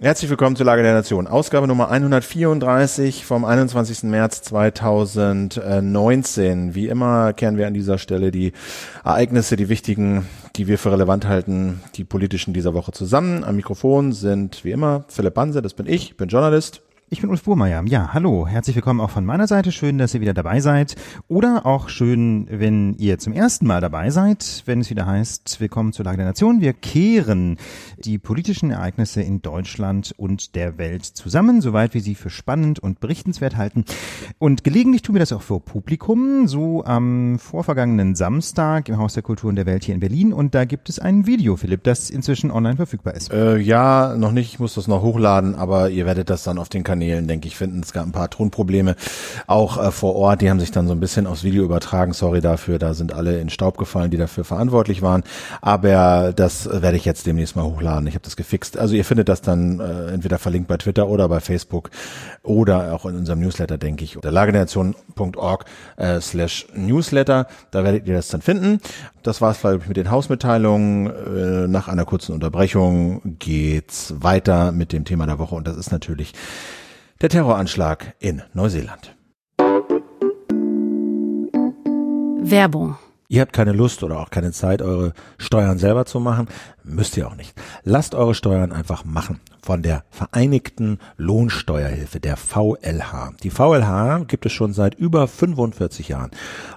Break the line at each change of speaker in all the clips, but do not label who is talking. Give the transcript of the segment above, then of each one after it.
Herzlich willkommen zur Lage der Nation. Ausgabe Nummer 134 vom 21. März 2019. Wie immer kehren wir an dieser Stelle die Ereignisse, die wichtigen, die wir für relevant halten, die politischen dieser Woche zusammen. Am Mikrofon sind wie immer Philipp Banse, das bin ich, bin Journalist.
Ich bin Ulf Burmeier. Ja, hallo. Herzlich willkommen auch von meiner Seite. Schön, dass ihr wieder dabei seid. Oder auch schön, wenn ihr zum ersten Mal dabei seid, wenn es wieder heißt, willkommen zur Lage der Nation. Wir kehren die politischen Ereignisse in Deutschland und der Welt zusammen, soweit wir sie für spannend und berichtenswert halten. Und gelegentlich tun wir das auch für Publikum, so am vorvergangenen Samstag im Haus der Kultur und der Welt hier in Berlin. Und da gibt es ein Video, Philipp, das inzwischen online verfügbar ist.
Äh, ja, noch nicht. Ich muss das noch hochladen, aber ihr werdet das dann auf den Kanälen Kanälen, denke ich, finden. Es gab ein paar Tonprobleme auch äh, vor Ort. Die haben sich dann so ein bisschen aufs Video übertragen. Sorry dafür. Da sind alle in Staub gefallen, die dafür verantwortlich waren. Aber das werde ich jetzt demnächst mal hochladen. Ich habe das gefixt. Also ihr findet das dann äh, entweder verlinkt bei Twitter oder bei Facebook oder auch in unserem Newsletter, denke ich. Der Lagenation.org äh, slash Newsletter. Da werdet ihr das dann finden. Das war's, ich, mit den Hausmitteilungen. Äh, nach einer kurzen Unterbrechung geht's weiter mit dem Thema der Woche und das ist natürlich der Terroranschlag in Neuseeland.
Werbung.
Ihr habt keine Lust oder auch keine Zeit, eure Steuern selber zu machen, müsst ihr auch nicht. Lasst eure Steuern einfach machen von der Vereinigten Lohnsteuerhilfe, der VLH. Die VLH gibt es schon seit über 45 Jahren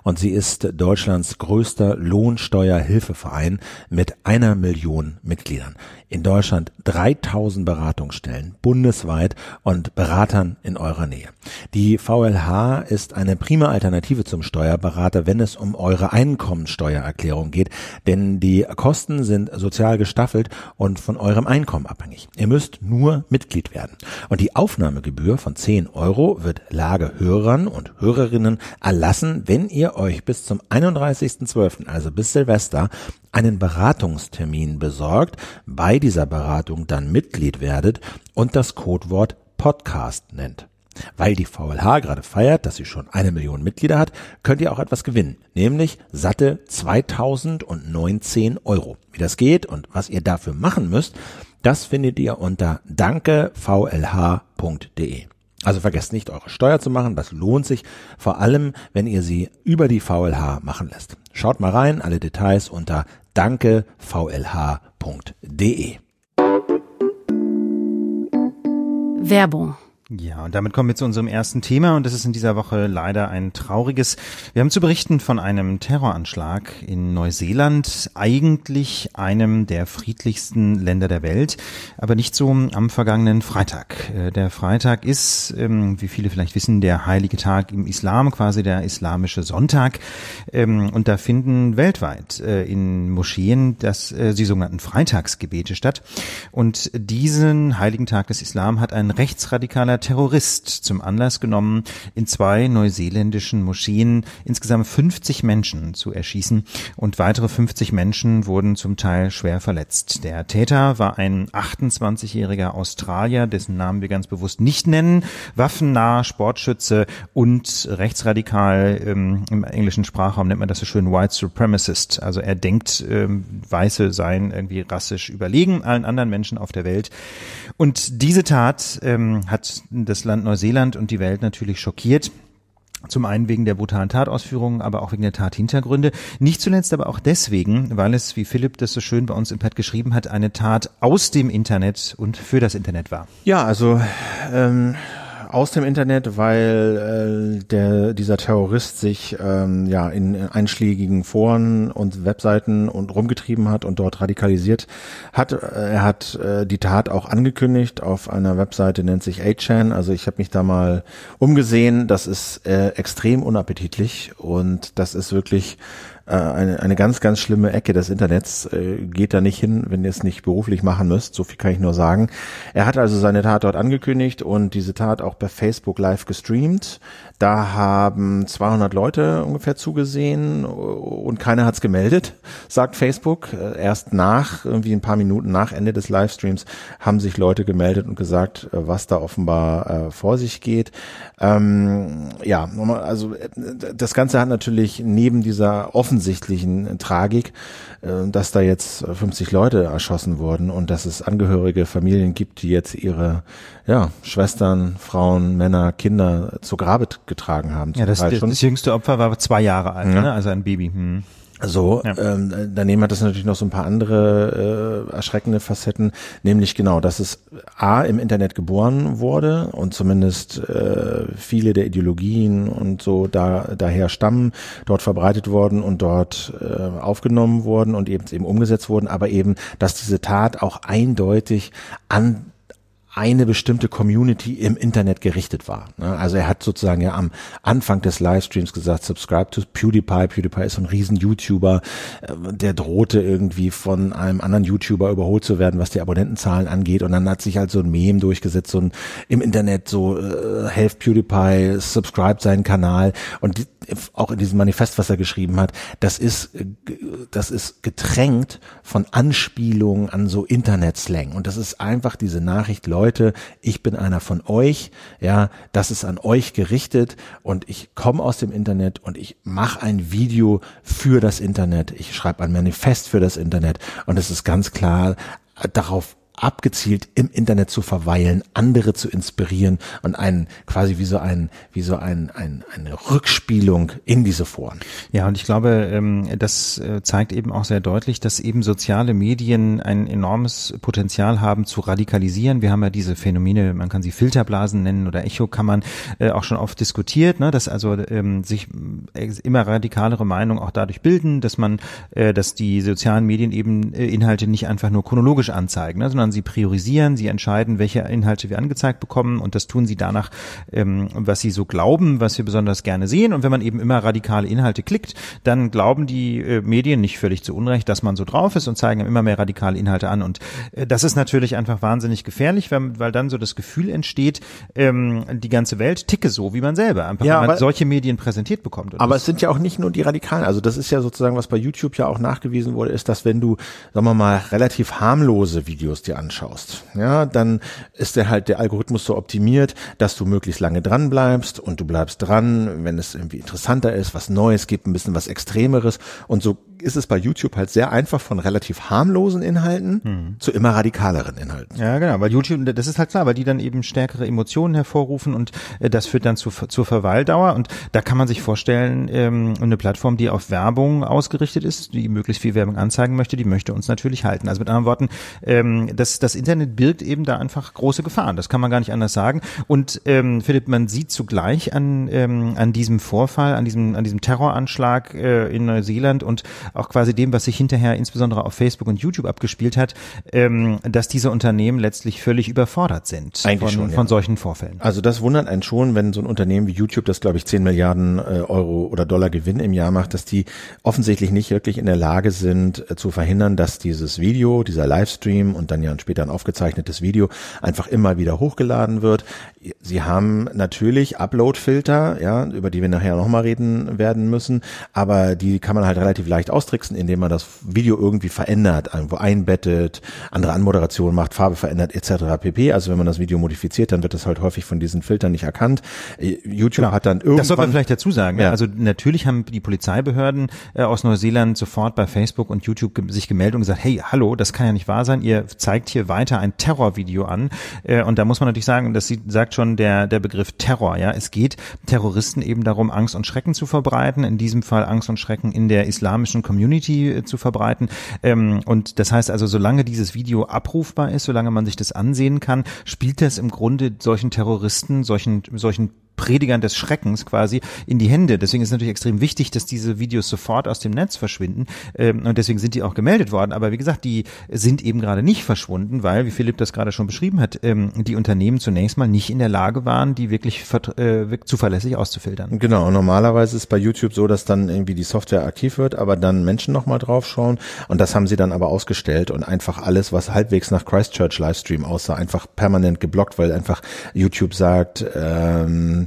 und sie ist Deutschlands größter Lohnsteuerhilfeverein mit einer Million Mitgliedern. In Deutschland 3000 Beratungsstellen bundesweit und Beratern in eurer Nähe. Die VLH ist eine prima Alternative zum Steuerberater, wenn es um eure Einkommensteuererklärung geht, denn die Kosten sind sozial gestaffelt und von eurem Einkommen abhängig. Ihr müsst nur Mitglied werden. Und die Aufnahmegebühr von 10 Euro wird Lagehörern und Hörerinnen erlassen, wenn ihr euch bis zum 31.12., also bis Silvester, einen Beratungstermin besorgt, bei dieser Beratung dann Mitglied werdet und das Codewort Podcast nennt. Weil die VLH gerade feiert, dass sie schon eine Million Mitglieder hat, könnt ihr auch etwas gewinnen, nämlich satte 2019 Euro. Wie das geht und was ihr dafür machen müsst, das findet ihr unter dankevlh.de. Also vergesst nicht, eure Steuer zu machen. Das lohnt sich, vor allem, wenn ihr sie über die VLH machen lässt. Schaut mal rein, alle Details unter dankevlh.de.
Werbung
ja, und damit kommen wir zu unserem ersten Thema und das ist in dieser Woche leider ein trauriges. Wir haben zu berichten von einem Terroranschlag in Neuseeland, eigentlich einem der friedlichsten Länder der Welt, aber nicht so am vergangenen Freitag. Äh, der Freitag ist, ähm, wie viele vielleicht wissen, der heilige Tag im Islam, quasi der islamische Sonntag. Ähm, und da finden weltweit äh, in Moscheen das, äh, die sogenannten Freitagsgebete statt. Und diesen heiligen Tag des Islam hat ein rechtsradikaler Terrorist zum Anlass genommen, in zwei neuseeländischen Moscheen insgesamt 50 Menschen zu erschießen und weitere 50 Menschen wurden zum Teil schwer verletzt. Der Täter war ein 28-jähriger Australier, dessen Namen wir ganz bewusst nicht nennen, waffennah, Sportschütze und rechtsradikal, ähm, im englischen Sprachraum nennt man das so schön White Supremacist. Also er denkt, ähm, Weiße seien irgendwie rassisch überlegen allen anderen Menschen auf der Welt. Und diese Tat ähm, hat das Land Neuseeland und die Welt natürlich schockiert. Zum einen wegen der brutalen Tatausführungen, aber auch wegen der Tathintergründe. Nicht zuletzt aber auch deswegen, weil es, wie Philipp das so schön bei uns im Pad geschrieben hat, eine Tat aus dem Internet und für das Internet war.
Ja, also ähm, aus dem Internet, weil äh, der, dieser Terrorist sich ähm, ja in einschlägigen Foren und Webseiten und rumgetrieben hat und dort radikalisiert hat. Er hat äh, die Tat auch angekündigt auf einer Webseite, nennt sich 8chan. Also ich habe mich da mal umgesehen. Das ist äh, extrem unappetitlich und das ist wirklich äh, eine, eine ganz, ganz schlimme Ecke des Internets. Äh, geht da nicht hin, wenn ihr es nicht beruflich machen müsst. So viel kann ich nur sagen. Er hat also seine Tat dort angekündigt und diese Tat auch bei Facebook live gestreamt. Da haben 200 Leute ungefähr zugesehen und keiner hat's gemeldet, sagt Facebook. Äh, erst nach, irgendwie ein paar Minuten nach Ende des Livestreams, haben sich Leute gemeldet und gesagt, äh, was da offenbar äh, vor sich geht. Ähm, ja, also das Ganze hat natürlich neben dieser offensichtlichen offensichtlichen Tragik, äh, dass da jetzt 50 Leute erschossen wurden und dass es Angehörige, Familien gibt, die jetzt ihre ja, Schwestern, Frauen, Männer, Kinder zu Grabe getragen haben.
Ja, das, das, das jüngste Opfer war zwei Jahre alt,
Ja.
ne? also ein Baby. Hm.
So,
Ja.
ähm, daneben hat es natürlich noch so ein paar andere äh, erschreckende Facetten, nämlich genau, dass es A im Internet geboren wurde und zumindest äh, viele der Ideologien und so da daher stammen, dort verbreitet worden und dort äh, aufgenommen wurden und eben eben umgesetzt wurden, aber eben, dass diese Tat auch eindeutig an eine bestimmte Community im Internet gerichtet war. ne? Also er hat sozusagen ja am Anfang des Livestreams gesagt, subscribe to PewDiePie. PewDiePie ist so ein riesen YouTuber, äh, der drohte irgendwie von einem anderen YouTuber überholt zu werden, was die Abonnentenzahlen angeht. Und dann hat sich halt so ein Meme durchgesetzt, so ein im Internet so äh, help PewDiePie, subscribe seinen Kanal. Und die, auch in diesem Manifest, was er geschrieben hat, das ist, äh, das ist getränkt von Anspielungen an so Internet-Slang. Und das ist einfach diese Nachricht, Leute, ich bin einer von euch, ja, das ist an euch gerichtet und ich komme aus dem Internet und ich mache ein Video für das Internet. Ich schreibe ein Manifest für das Internet und es ist ganz klar darauf abgezielt im Internet zu verweilen, andere zu inspirieren und einen quasi wie so ein wie so ein, ein eine Rückspielung in diese Foren.
Ja, und ich glaube, ähm, das äh, zeigt eben auch sehr deutlich, dass eben soziale Medien ein enormes Potenzial haben zu radikalisieren. Wir haben ja diese Phänomene, man kann sie Filterblasen nennen oder Echokammern, äh, auch schon oft diskutiert, ne, dass also ähm, sich äh, immer radikalere Meinungen auch dadurch bilden, dass man, dass die sozialen Medien eben Inhalte nicht einfach nur chronologisch anzeigen, ne, sondern sie priorisieren, sie entscheiden, welche Inhalte wir angezeigt bekommen und das tun sie danach, ähm, was sie so glauben, was wir besonders gerne sehen. Und wenn man eben immer radikale Inhalte klickt, dann glauben die äh, Medien nicht völlig zu Unrecht, dass man so drauf ist und zeigen immer mehr radikale Inhalte an. Und äh, das ist natürlich einfach wahnsinnig gefährlich, weil, weil dann so das Gefühl entsteht, ähm, die ganze Welt ticke so wie man selber, einfach
Ja,
wenn man solche Medien präsentiert bekommt. Und
Aber es sind ja auch nicht nur die Radikalen. Also das ist ja sozusagen, was bei YouTube ja auch nachgewiesen wurde, ist, dass wenn du, sagen wir mal, relativ harmlose Videos dir anschaust, ja, dann ist der halt der Algorithmus so optimiert, dass du möglichst lange dran bleibst und du bleibst dran, wenn es irgendwie interessanter ist, was Neues gibt, ein bisschen was Extremeres. Und so ist es bei YouTube halt sehr einfach von relativ harmlosen Inhalten zu immer radikaleren Inhalten.
Ja, genau, weil YouTube, das ist halt klar, weil die dann eben stärkere Emotionen hervorrufen und äh, das führt dann zu, zur Verweildauer und da kann man sich vorstellen, ähm, eine Plattform, die auf Werbung ausgerichtet ist, die möglichst viel Werbung anzeigen möchte, die möchte uns natürlich halten. Also mit anderen Worten, ähm, das, das Internet birgt eben da einfach große Gefahren, das kann man gar nicht anders sagen und ähm, Philipp, man sieht zugleich an, ähm, an diesem Vorfall, an diesem, an diesem Terroranschlag äh, in Neuseeland und auch quasi dem, was sich hinterher insbesondere auf Facebook und YouTube abgespielt hat, ähm, dass diese Unternehmen letztlich völlig überfordert sind
Eigentlich
von,
schon, ja.
von solchen Vorfällen.
Also das wundert einen schon, wenn so ein Unternehmen wie YouTube, das glaube ich 10 Milliarden äh, Euro oder Dollar Gewinn im Jahr macht, dass die offensichtlich nicht wirklich in der Lage sind äh, zu verhindern, dass dieses Video, dieser Livestream und dann ja später ein aufgezeichnetes Video einfach immer wieder hochgeladen wird. Sie haben natürlich Upload-Filter, ja, über die wir nachher nochmal reden werden müssen, aber die kann man halt relativ leicht austricksen, indem man das Video irgendwie verändert, irgendwo einbettet, andere Anmoderation macht, Farbe verändert etc. pp. Also wenn man das Video modifiziert, dann wird das halt häufig von diesen Filtern nicht erkannt. Äh, YouTube hat dann irgendwann
Das sollte man vielleicht dazu sagen.
Ja.
Also natürlich haben die Polizeibehörden äh, aus Neuseeland sofort bei Facebook und YouTube sich gemeldet und gesagt, hey, hallo, das kann ja nicht wahr sein. Ihr zeigt hier weiter ein Terrorvideo an. Äh, und da muss man natürlich sagen, das sagt schon der, der Begriff Terror. Ja, es geht Terroristen eben darum, Angst und Schrecken zu verbreiten. In diesem Fall Angst und Schrecken in der islamischen Community äh, zu verbreiten. Ähm, und das heißt also, solange dieses Video abrufbar ist, solange man sich das ansehen kann, spielt das im Grunde solchen Terroristen, solchen, solchen Predigern des Schreckens quasi in die Hände. Deswegen ist natürlich extrem wichtig, dass diese Videos sofort aus dem Netz verschwinden. Ähm, und deswegen sind die auch gemeldet worden. Aber wie gesagt, die sind eben gerade nicht verschwunden, weil, wie Philipp das gerade schon beschrieben hat, ähm, die Unternehmen zunächst mal nicht in der Lage waren, die wirklich äh, zuverlässig auszufiltern.
Genau, normalerweise ist bei YouTube so, dass dann irgendwie die Software aktiv wird, aber dann Menschen nochmal draufschauen und das haben sie dann aber ausgestellt und einfach alles, was halbwegs nach Christchurch Livestream aussah, einfach permanent geblockt, weil einfach YouTube sagt, ähm,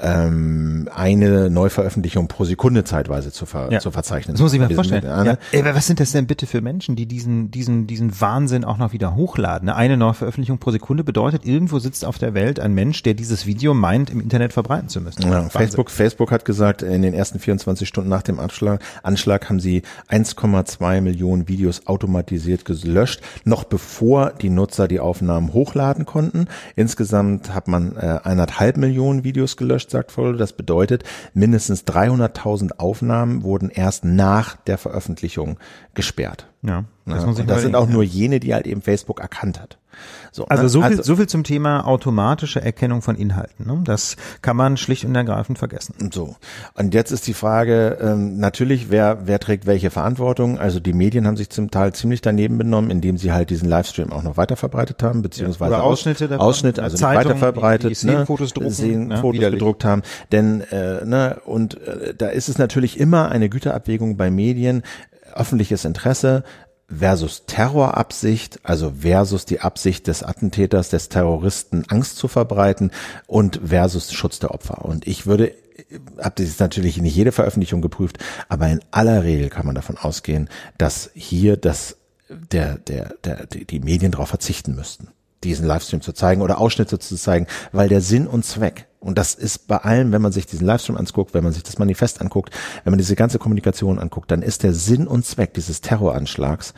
ähm, eine Neuveröffentlichung pro Sekunde zeitweise zu, ver
Ja.
zu verzeichnen.
Das muss ich mir vorstellen.
Ja,
aber was sind das denn bitte für Menschen, die diesen, diesen, diesen Wahnsinn auch noch wieder hochladen? ne? Eine Neuveröffentlichung pro Sekunde bedeutet, irgendwo sitzt auf der Welt ein Mensch, der dieses Video meint, im Internet verbreiten zu müssen.
Ja. Facebook, Facebook hat gesagt, in den ersten 24 Stunden nach dem Anschlag, Anschlag haben sie 1,2 Millionen Videos automatisiert gelöscht, noch bevor die Nutzer die Aufnahmen hochladen konnten. Insgesamt hat man äh, eineinhalb Millionen Videos gelöscht, sagt Follow. Das bedeutet, mindestens 300.000 Aufnahmen wurden erst nach der Veröffentlichung gesperrt.
Ja, das
Ja, das sind auch nur jene, die halt eben Facebook erkannt hat. So,
Also
ne?
so viel, so viel zum Thema automatische Erkennung von Inhalten. Ne? Das kann man schlicht und ergreifend vergessen.
So. Und jetzt ist die Frage, ähm, natürlich, wer, wer trägt welche Verantwortung? Also die Medien haben sich zum Teil ziemlich daneben benommen, indem sie halt diesen Livestream auch noch weiter verbreitet haben, beziehungsweise
Oder Ausschnitte davon.
Ausschnitte, also nicht
Zeitungen,
weiter verbreitet,
Szenenfotos drucken,
Szenenfotos
ne?
Gedruckt haben. Denn, äh, ne, und äh, da ist es natürlich immer eine Güterabwägung bei Medien, öffentliches Interesse, versus Terrorabsicht, also versus die Absicht des Attentäters, des Terroristen, Angst zu verbreiten und versus Schutz der Opfer. Und ich würde habe das natürlich nicht jede Veröffentlichung geprüft, aber in aller Regel kann man davon ausgehen, dass hier das der der der die Medien darauf verzichten müssten, diesen Livestream zu zeigen oder Ausschnitte zu zeigen, weil der Sinn und Zweck und das ist bei allem, wenn man sich diesen Livestream anguckt, wenn man sich das Manifest anguckt, wenn man diese ganze Kommunikation anguckt, dann ist der Sinn und Zweck dieses Terroranschlags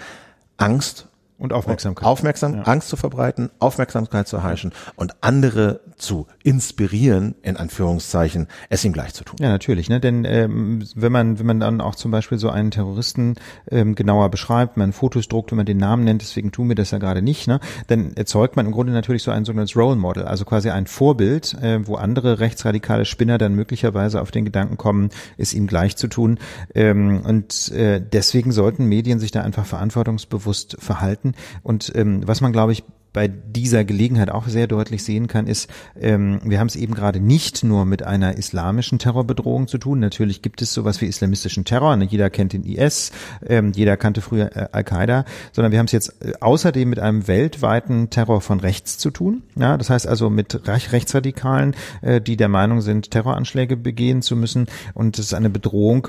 Angst
Und Aufmerksamkeit.
Aufmerksam, Angst zu verbreiten, Aufmerksamkeit zu erheischen und andere zu inspirieren, in Anführungszeichen, es ihm gleich zu tun.
Ja, natürlich, ne? Denn ähm, wenn man, wenn man dann auch zum Beispiel so einen Terroristen ähm, genauer beschreibt, man Fotos druckt, wenn man den Namen nennt, deswegen tun wir das ja gerade nicht, ne? Dann erzeugt man im Grunde natürlich so ein sogenanntes Role Model, also quasi ein Vorbild, äh, wo andere rechtsradikale Spinner dann möglicherweise auf den Gedanken kommen, es ihm gleich zu tun. Ähm, und äh, deswegen sollten Medien sich da einfach verantwortungsbewusst verhalten. Und ähm, was man, glaube ich, bei dieser Gelegenheit auch sehr deutlich sehen kann, ist, ähm, wir haben es eben gerade nicht nur mit einer islamischen Terrorbedrohung zu tun. Natürlich gibt es sowas wie islamistischen Terror. Ne? Jeder kennt den IS, ähm, jeder kannte früher äh, Al-Qaida, sondern wir haben es jetzt äh, außerdem mit einem weltweiten Terror von rechts zu tun. Ja, das heißt also mit Rech Rechtsradikalen, äh, die der Meinung sind, Terroranschläge begehen zu müssen. Und es ist eine Bedrohung,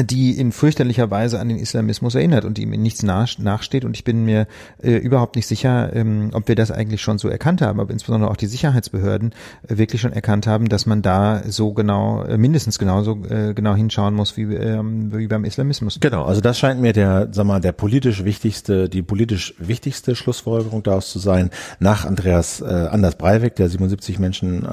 die in fürchterlicher Weise an den Islamismus erinnert und ihm in nichts nach, nachsteht. Und ich bin mir äh, überhaupt nicht sicher, ähm, ob wir das eigentlich schon so erkannt haben, aber insbesondere auch die Sicherheitsbehörden äh, wirklich schon erkannt haben, dass man da so genau, äh, mindestens genauso äh, genau hinschauen muss wie, ähm, wie beim Islamismus.
Genau, also das scheint mir der, sag mal, der politisch wichtigste, die politisch wichtigste Schlussfolgerung daraus zu sein, nach Andreas äh, Anders Breivik, der 77 Menschen äh,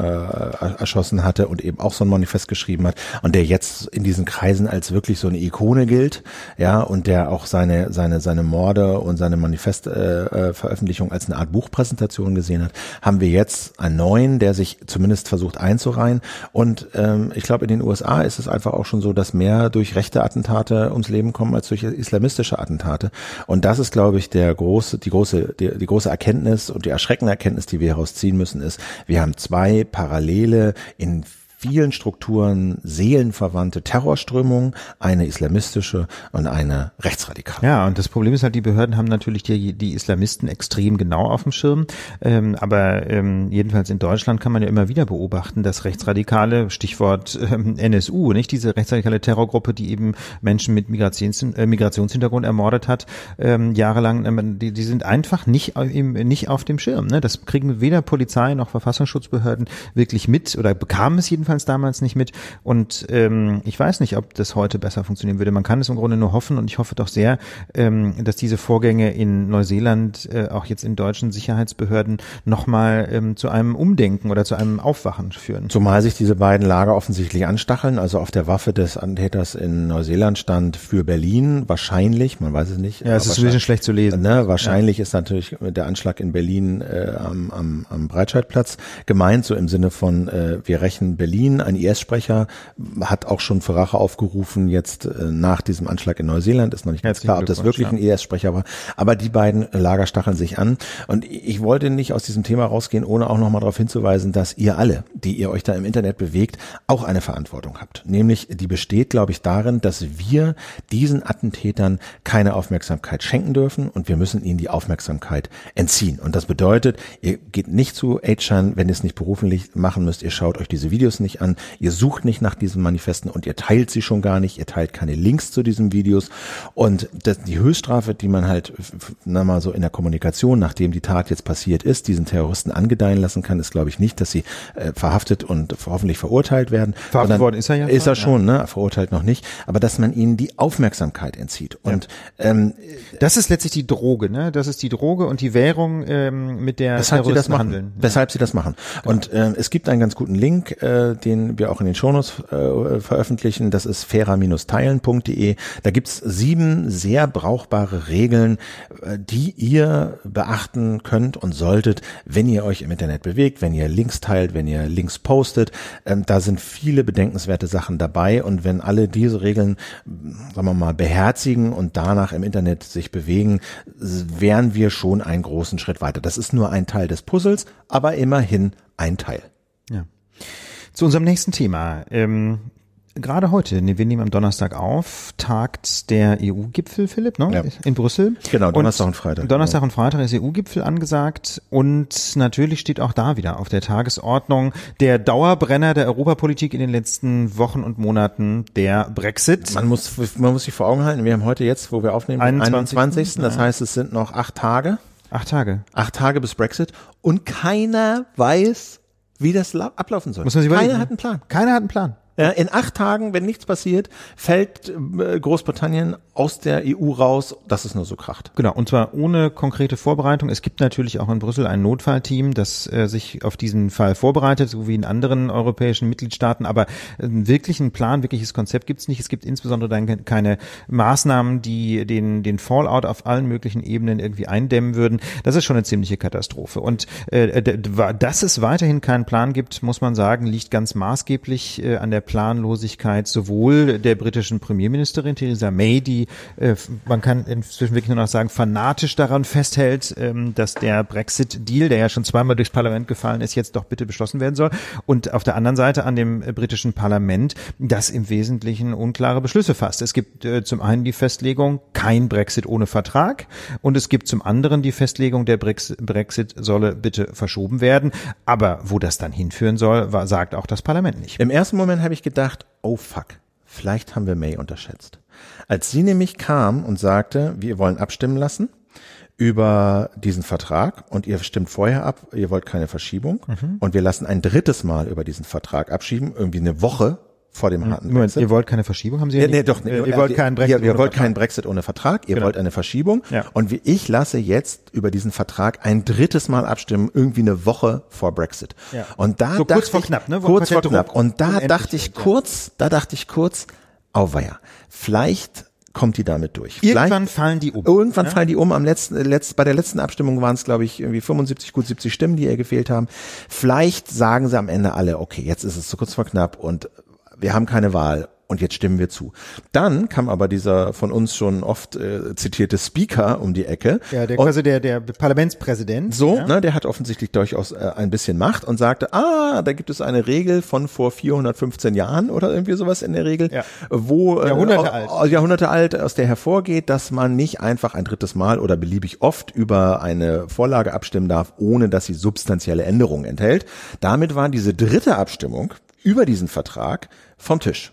erschossen hatte und eben auch so ein Manifest geschrieben hat und der jetzt in diesen Kreisen als wirklich so eine Ikone gilt, ja, und der auch seine seine seine Morde und seine Manifestveröffentlichung äh, Veröffentlichung als eine Art Buchpräsentation gesehen hat, haben wir jetzt einen neuen, der sich zumindest versucht einzureihen. Und ähm, ich glaube in den USA ist es einfach auch schon so, dass mehr durch rechte Attentate ums Leben kommen als durch islamistische Attentate. Und das ist glaube ich der große die große die, die große Erkenntnis und die erschreckende Erkenntnis, die wir heraus ziehen müssen ist, wir haben zwei parallele in vielen Strukturen seelenverwandte Terrorströmungen, eine islamistische und eine rechtsradikale.
Ja, und das Problem ist halt, die Behörden haben natürlich die, die Islamisten extrem genau auf dem Schirm. Ähm, aber ähm, jedenfalls in Deutschland kann man ja immer wieder beobachten, dass Rechtsradikale, Stichwort ähm, NSU, nicht diese rechtsradikale Terrorgruppe, die eben Menschen mit Migrations, äh, Migrationshintergrund ermordet hat, ähm, jahrelang, ähm, die, die sind einfach nicht, im, nicht auf dem Schirm. Ne? Das kriegen weder Polizei noch Verfassungsschutzbehörden wirklich mit oder bekamen es jedenfalls damals nicht mit. Und ähm, ich weiß nicht, ob das heute besser funktionieren würde. Man kann es im Grunde nur hoffen und ich hoffe doch sehr, ähm, dass diese Vorgänge in Neuseeland, äh, auch jetzt in deutschen Sicherheitsbehörden, nochmal ähm, zu einem Umdenken oder zu einem Aufwachen führen.
Zumal sich diese beiden Lager offensichtlich anstacheln. Also auf der Waffe des Attentäters in Neuseeland stand für Berlin wahrscheinlich, man weiß es nicht.
Ja, es ist ein bisschen schlecht zu lesen.
Ne, wahrscheinlich ist natürlich der Anschlag in Berlin äh, am, am, am Breitscheidplatz gemeint, so im Sinne von äh, wir rächen Berlin. Ein IS-Sprecher hat auch schon für Rache aufgerufen, jetzt äh, nach diesem Anschlag in Neuseeland. Ist noch nicht ganz klar, ob das wirklich ein IS-Sprecher war. Aber die beiden Lager stacheln sich an. Und ich wollte nicht aus diesem Thema rausgehen, ohne auch nochmal darauf hinzuweisen, dass ihr alle, die ihr euch da im Internet bewegt, auch eine Verantwortung habt. Nämlich, die besteht, glaube ich, darin, dass wir diesen Attentätern keine Aufmerksamkeit schenken dürfen und wir müssen ihnen die Aufmerksamkeit entziehen. Und das bedeutet, ihr geht nicht zu 8chan, wenn ihr es nicht beruflich machen müsst, ihr schaut euch diese Videos nicht nicht an, ihr sucht nicht nach diesen Manifesten und ihr teilt sie schon gar nicht, ihr teilt keine Links zu diesen Videos und das, die Höchststrafe, die man halt, na mal so in der Kommunikation, nachdem die Tat jetzt passiert ist, diesen Terroristen angedeihen lassen kann, ist glaube ich nicht, dass sie äh, verhaftet und hoffentlich verurteilt werden.
Verhaftet worden ist er ja.
Ist er schon, ja. ne? Verurteilt noch nicht. Aber dass man ihnen die Aufmerksamkeit entzieht. Und ja. ähm,
das ist letztlich die Droge, ne? Das ist die Droge und die Währung, ähm, mit der
weshalb sie das machen. Handeln. Weshalb sie das machen. Genau. Und ähm, es gibt einen ganz guten Link, äh, den wir auch in den Shownotes äh, veröffentlichen. Das ist fairer-teilen.de. Da gibt's sieben sehr brauchbare Regeln, äh, die ihr beachten könnt und solltet, wenn ihr euch im Internet bewegt, wenn ihr Links teilt, wenn ihr Links postet. Ähm, da sind viele bedenkenswerte Sachen dabei und wenn alle diese Regeln, sagen wir mal, beherzigen und danach im Internet sich bewegen, wären wir schon einen großen Schritt weiter. Das ist nur ein Teil des Puzzles, aber immerhin ein Teil.
Ja. Zu unserem nächsten Thema. Ähm, gerade heute, wir nehmen am Donnerstag auf, tagt der EU-Gipfel, Philipp, ne? Ja. in Brüssel.
Genau, Donnerstag und, und Freitag.
Donnerstag und Freitag ist EU-Gipfel angesagt und natürlich steht auch da wieder auf der Tagesordnung der Dauerbrenner der Europapolitik in den letzten Wochen und Monaten, der Brexit.
Man muss, man muss sich vor Augen halten, wir haben heute jetzt, wo wir aufnehmen, 21. 21. Das ja. heißt, es sind noch acht Tage.
Acht Tage.
Acht Tage bis Brexit und keiner weiß, wie das ablaufen soll. Keiner hat einen Plan.
Keiner hat einen Plan.
Ja, in acht Tagen, wenn nichts passiert, fällt äh, Großbritannien aus der EU raus, dass es nur so kracht.
Genau, und zwar ohne konkrete Vorbereitung. Es gibt natürlich auch in Brüssel ein Notfallteam, das äh, sich auf diesen Fall vorbereitet, so wie in anderen europäischen Mitgliedstaaten, aber einen wirklichen Plan, wirkliches Konzept gibt es nicht. Es gibt insbesondere dann keine Maßnahmen, die den, den Fallout auf allen möglichen Ebenen irgendwie eindämmen würden. Das ist schon eine ziemliche Katastrophe. Und äh, dass es weiterhin keinen Plan gibt, muss man sagen, liegt ganz maßgeblich äh, an der Planlosigkeit sowohl der britischen Premierministerin Theresa May, die äh, man kann inzwischen wirklich nur noch sagen, fanatisch daran festhält, ähm, dass der Brexit-Deal, der ja schon zweimal durchs Parlament gefallen ist, jetzt doch bitte beschlossen werden soll. Und auf der anderen Seite an dem äh, britischen Parlament, das im Wesentlichen unklare Beschlüsse fasst. Es gibt äh, zum einen die Festlegung, kein Brexit ohne Vertrag und es gibt zum anderen die Festlegung, der Brexit solle bitte verschoben werden. Aber wo das dann hinführen soll, war, sagt auch das Parlament nicht.
Im ersten Moment habe ich gedacht, oh fuck, vielleicht haben wir May unterschätzt. Als sie nämlich kam und sagte, wir wollen abstimmen lassen über diesen Vertrag und ihr stimmt vorher ab, ihr wollt keine Verschiebung mhm. und wir lassen ein drittes Mal über diesen Vertrag abschieben, irgendwie eine Woche vor dem harten
Moment, Brexit. Ihr wollt keine Verschiebung, haben Sie
ja, nee, doch, nee,
ihr wollt keinen Brexit.
Ihr, ihr wollt keinen Brexit ohne Vertrag, ihr genau. wollt eine Verschiebung. Ja. Und wie ich lasse jetzt über diesen Vertrag ein drittes Mal abstimmen, irgendwie eine Woche vor Brexit. Ja. Und da
so
dachte
kurz vor knapp, ne?
Wo kurz vor knapp. Und da dachte ich kurz, da dachte ich kurz, auweia, vielleicht kommt die damit durch.
Irgendwann Vielleicht, fallen die um.
Irgendwann ja? fallen die um. Am letzten, letzt, bei der letzten Abstimmung waren es, glaube ich, irgendwie 75, gut 70 Stimmen, die ihr gefehlt haben. Vielleicht sagen sie am Ende alle, okay, jetzt ist es zu kurz vor knapp und wir haben keine Wahl und jetzt stimmen wir zu. Dann kam aber dieser von uns schon oft äh, zitierte Speaker um die Ecke.
Ja, der quasi der, der Parlamentspräsident.
So,
ja.
ne, der hat offensichtlich durchaus äh, ein bisschen Macht und sagte, ah, da gibt es eine Regel von vor 415 Jahren oder irgendwie sowas in der Regel, ja. wo
äh, Jahrhunderte alt.
Jahrhunderte alt, aus der hervorgeht, dass man nicht einfach ein drittes Mal oder beliebig oft über eine Vorlage abstimmen darf, ohne dass sie substanzielle Änderungen enthält. Damit war diese dritte Abstimmung über diesen Vertrag vom Tisch.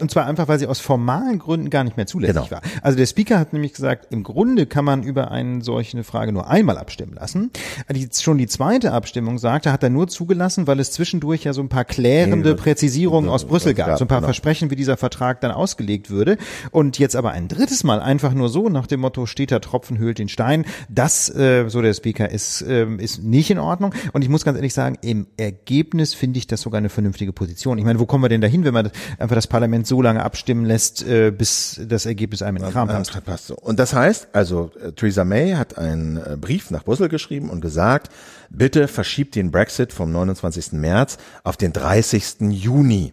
Und zwar einfach, weil sie aus formalen Gründen gar nicht mehr zulässig genau. war. Also der Speaker hat nämlich gesagt, im Grunde kann man über eine solche Frage nur einmal abstimmen lassen. Die, schon die zweite Abstimmung sagte, hat er nur zugelassen, weil es zwischendurch ja so ein paar klärende Präzisierungen aus Brüssel gab, so ein paar genau. Versprechen, wie dieser Vertrag dann ausgelegt würde. Und jetzt aber ein drittes Mal einfach nur so nach dem Motto, steht der Tropfen höhlt den Stein. Das, äh, so der Speaker, ist, äh, ist nicht in Ordnung. Und ich muss ganz ehrlich sagen, im Ergebnis finde ich das sogar eine vernünftige Position. Ich meine, wo kommen wir denn dahin, wenn man einfach das Parlament Parlament so lange abstimmen lässt, äh, bis das Ergebnis einem in den Kram passt.
passt so. Und das heißt, also äh, Theresa May hat einen äh, Brief nach Brüssel geschrieben und gesagt, bitte verschiebt den Brexit vom 29. März auf den 30. Juni.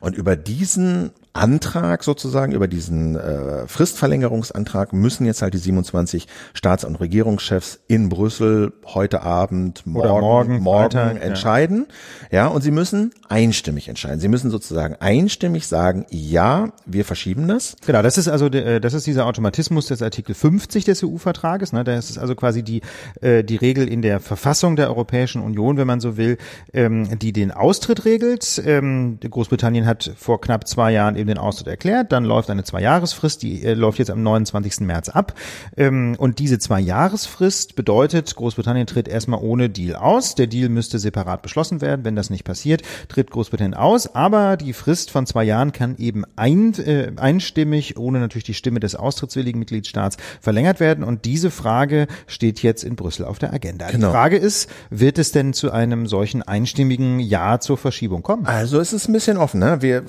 Und über diesen Antrag sozusagen, über diesen äh, Fristverlängerungsantrag müssen jetzt halt die 27 Staats- und Regierungschefs in Brüssel heute Abend, morgen,
Oder morgen,
morgen
Freitag,
entscheiden. Ja. und sie müssen einstimmig entscheiden. Sie müssen sozusagen einstimmig sagen, ja, wir verschieben das.
Genau, das ist also äh, das ist dieser Automatismus des Artikel 50 des EU-Vertrages. Ne? Das ist also quasi die äh, die Regel in der Verfassung der Europäischen Union, wenn man so will, ähm, die den Austritt regelt. Ähm, Großbritannien hat vor knapp zwei Jahren eben den Austritt erklärt. Dann läuft eine Zwei-Jahresfrist, die äh, läuft jetzt am 29. März ab. Ähm, und diese Zwei-Jahresfrist bedeutet, Großbritannien tritt erstmal ohne Deal aus. Der Deal müsste separat beschlossen werden. Wenn das nicht passiert, tritt Großbritannien aus. Aber die Frist von zwei Jahren kann eben ein, äh, einstimmig, ohne natürlich die Stimme des austrittswilligen Mitgliedstaats, verlängert werden. Und diese Frage steht jetzt in Brüssel auf der Agenda.
Genau.
Die Frage ist, wird es denn zu einem solchen einstimmigen Ja zur Verschiebung kommen?
Also es ist ein bisschen offen. Ne? Wir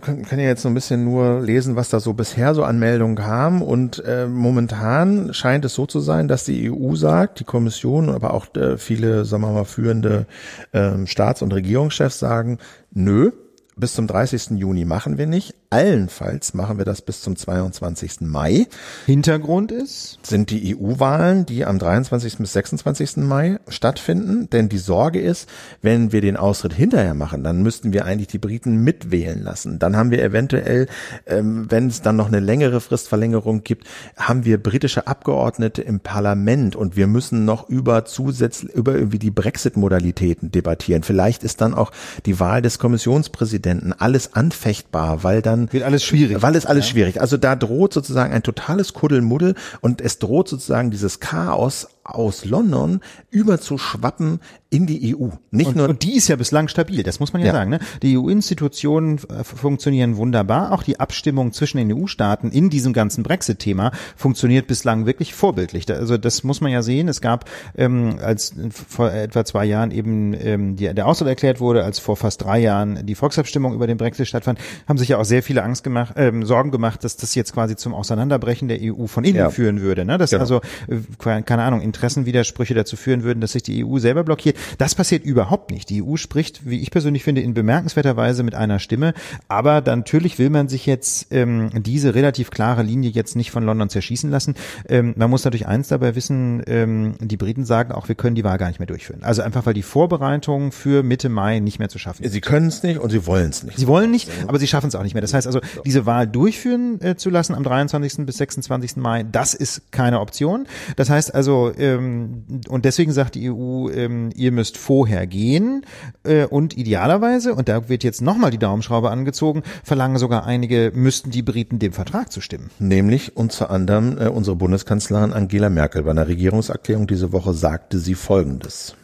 können, können ja jetzt so ein bisschen nur lesen, was da so bisher so an Meldungen kam. Und äh, momentan scheint es so zu sein, dass die EU sagt, die Kommission, aber auch äh, viele, sagen wir mal, führende ähm, Staats- und Regierungschefs sagen, nö, bis zum 30. Juni machen wir nicht. Allenfalls machen wir das bis zum 22. Mai.
Hintergrund ist?
Sind die EU-Wahlen, die am 23. bis 26. Mai stattfinden. Denn die Sorge ist, wenn wir den Austritt hinterher machen, dann müssten wir eigentlich die Briten mitwählen lassen. Dann haben wir eventuell, ähm, wenn es dann noch eine längere Fristverlängerung gibt, haben wir britische Abgeordnete im Parlament und wir müssen noch über zusätzlich, über irgendwie die Brexit-Modalitäten debattieren. Vielleicht ist dann auch die Wahl des Kommissionspräsidenten alles anfechtbar, weil dann
Wird alles schwierig.
weil es alles schwierig. Also da droht sozusagen ein totales Kuddelmuddel und es droht sozusagen dieses Chaos aus London überzuschwappen in die EU. Nicht
Und,
nur
und die ist ja bislang stabil, das muss man ja,
Ja.
sagen. Ne? Die EU-Institutionen äh, funktionieren wunderbar. Auch die Abstimmung zwischen den EU-Staaten in diesem ganzen Brexit-Thema funktioniert bislang wirklich vorbildlich. Also das muss man ja sehen. Es gab, ähm, als vor etwa zwei Jahren eben ähm, die, der Austritt erklärt wurde, als vor fast drei Jahren die Volksabstimmung über den Brexit stattfand, haben sich ja auch sehr viele Angst gemacht, ähm, Sorgen gemacht, dass das jetzt quasi zum Auseinanderbrechen der EU von innen
Ja.
führen würde. Ne? Dass
Genau.
also, äh, keine Ahnung, Interessenwidersprüche dazu führen würden, dass sich die EU selber blockiert. Das passiert überhaupt nicht. Die EU spricht, wie ich persönlich finde, in bemerkenswerter Weise mit einer Stimme. Aber natürlich will man sich jetzt ähm, diese relativ klare Linie jetzt nicht von London zerschießen lassen. Ähm, man muss natürlich eins dabei wissen, ähm, die Briten sagen auch, wir können die Wahl gar nicht mehr durchführen. Also einfach, weil die Vorbereitungen für Mitte Mai nicht mehr zu schaffen sind.
sie können es nicht und sie wollen es nicht.
Sie wollen nicht, aber sie schaffen es auch nicht mehr. Das heißt also, diese Wahl durchführen äh, zu lassen am 23. bis 26. Mai, das ist keine Option. Das heißt also, ähm, und deswegen sagt die EU, ähm, ihr müsst vorher gehen äh, und idealerweise, und da wird jetzt nochmal die Daumenschraube angezogen, verlangen sogar einige, müssten die Briten dem Vertrag zustimmen.
Nämlich unter anderem äh, unsere Bundeskanzlerin Angela Merkel bei einer Regierungserklärung diese Woche sagte sie Folgendes.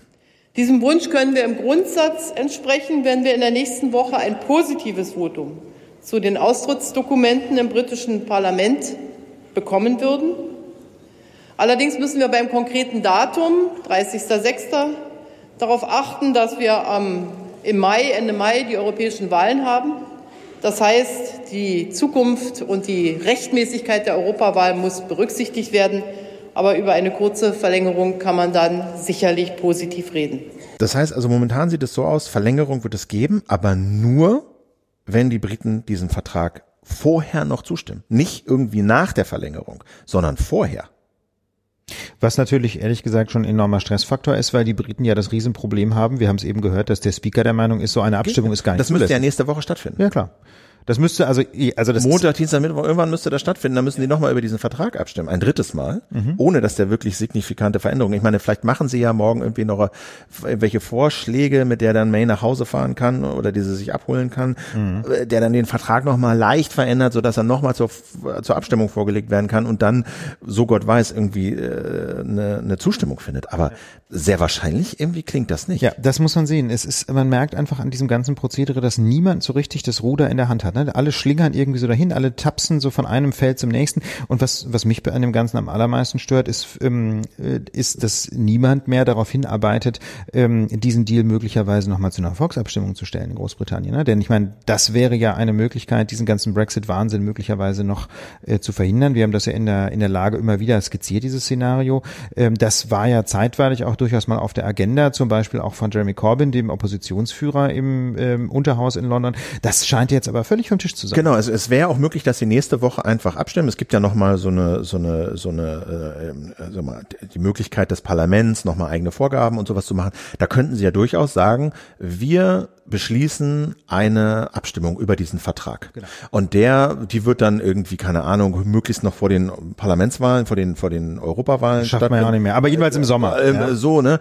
Diesem Wunsch können wir im Grundsatz entsprechen, wenn wir in der nächsten Woche ein positives Votum zu den Austrittsdokumenten im britischen Parlament bekommen würden. Allerdings müssen wir beim konkreten Datum, 30.06., darauf achten, dass wir am, im Mai, Ende Mai die europäischen Wahlen haben. Das heißt, die Zukunft und die Rechtmäßigkeit der Europawahl muss berücksichtigt werden. Aber über eine kurze Verlängerung kann man dann sicherlich positiv reden.
Das heißt also momentan sieht es so aus, Verlängerung wird es geben, aber nur, wenn die Briten diesem Vertrag vorher noch zustimmen. Nicht irgendwie nach der Verlängerung, sondern vorher.
Was natürlich ehrlich gesagt schon ein enormer Stressfaktor ist, weil die Briten ja das Riesenproblem haben. Wir haben es eben gehört, dass der Speaker der Meinung ist, so eine Abstimmung ist gar nicht
Das müsste ja nächste Woche stattfinden.
Ja klar. Das müsste also, also das
Montag, Dienstag, Mittwoch, irgendwann müsste das stattfinden. Dann müssen die nochmal über diesen Vertrag abstimmen. Ein drittes Mal.
Mhm.
Ohne, dass der wirklich signifikante Veränderungen. Ich meine, vielleicht machen sie ja morgen irgendwie noch welche Vorschläge, mit der dann May nach Hause fahren kann oder die sie sich abholen kann,
Mhm.
äh, der dann den Vertrag nochmal leicht verändert, sodass er nochmal zur, zur Abstimmung vorgelegt werden kann und dann, so Gott weiß, irgendwie äh, eine, eine Zustimmung findet. Aber sehr wahrscheinlich irgendwie klingt das nicht.
Ja, das muss man sehen. Es ist, man merkt einfach an diesem ganzen Prozedere, dass niemand so richtig das Ruder in der Hand hat. Ne? Alle schlingern irgendwie so dahin, alle tapsen so von einem Feld zum nächsten. Und was, was mich bei dem Ganzen am allermeisten stört, ist, ähm, äh, ist, dass niemand mehr darauf hinarbeitet, ähm, diesen Deal möglicherweise nochmal zu einer Volksabstimmung zu stellen in Großbritannien. Ne? Denn ich meine, das wäre ja eine Möglichkeit, diesen ganzen Brexit-Wahnsinn möglicherweise noch äh, zu verhindern. Wir haben das ja in der, in der Lage immer wieder skizziert, dieses Szenario. Ähm, das war ja zeitweilig auch durchaus mal auf der Agenda, zum Beispiel auch von Jeremy Corbyn, dem Oppositionsführer im ähm, Unterhaus in London. Das scheint jetzt aber völlig nicht vom Tisch zusammen.
Genau, also es wäre auch möglich, dass sie nächste Woche einfach abstimmen. Es gibt ja nochmal so eine, so eine, so eine, äh, sag mal, die Möglichkeit des Parlaments, nochmal eigene Vorgaben und sowas zu machen. Da könnten sie ja durchaus sagen, wir beschließen eine Abstimmung über diesen Vertrag. Genau. Und der, die wird dann irgendwie, keine Ahnung, möglichst noch vor den Parlamentswahlen, vor den, vor den Europawahlen.
Schafft man ja auch nicht mehr. Aber jedenfalls im Sommer.
Äh, ja. So, ne?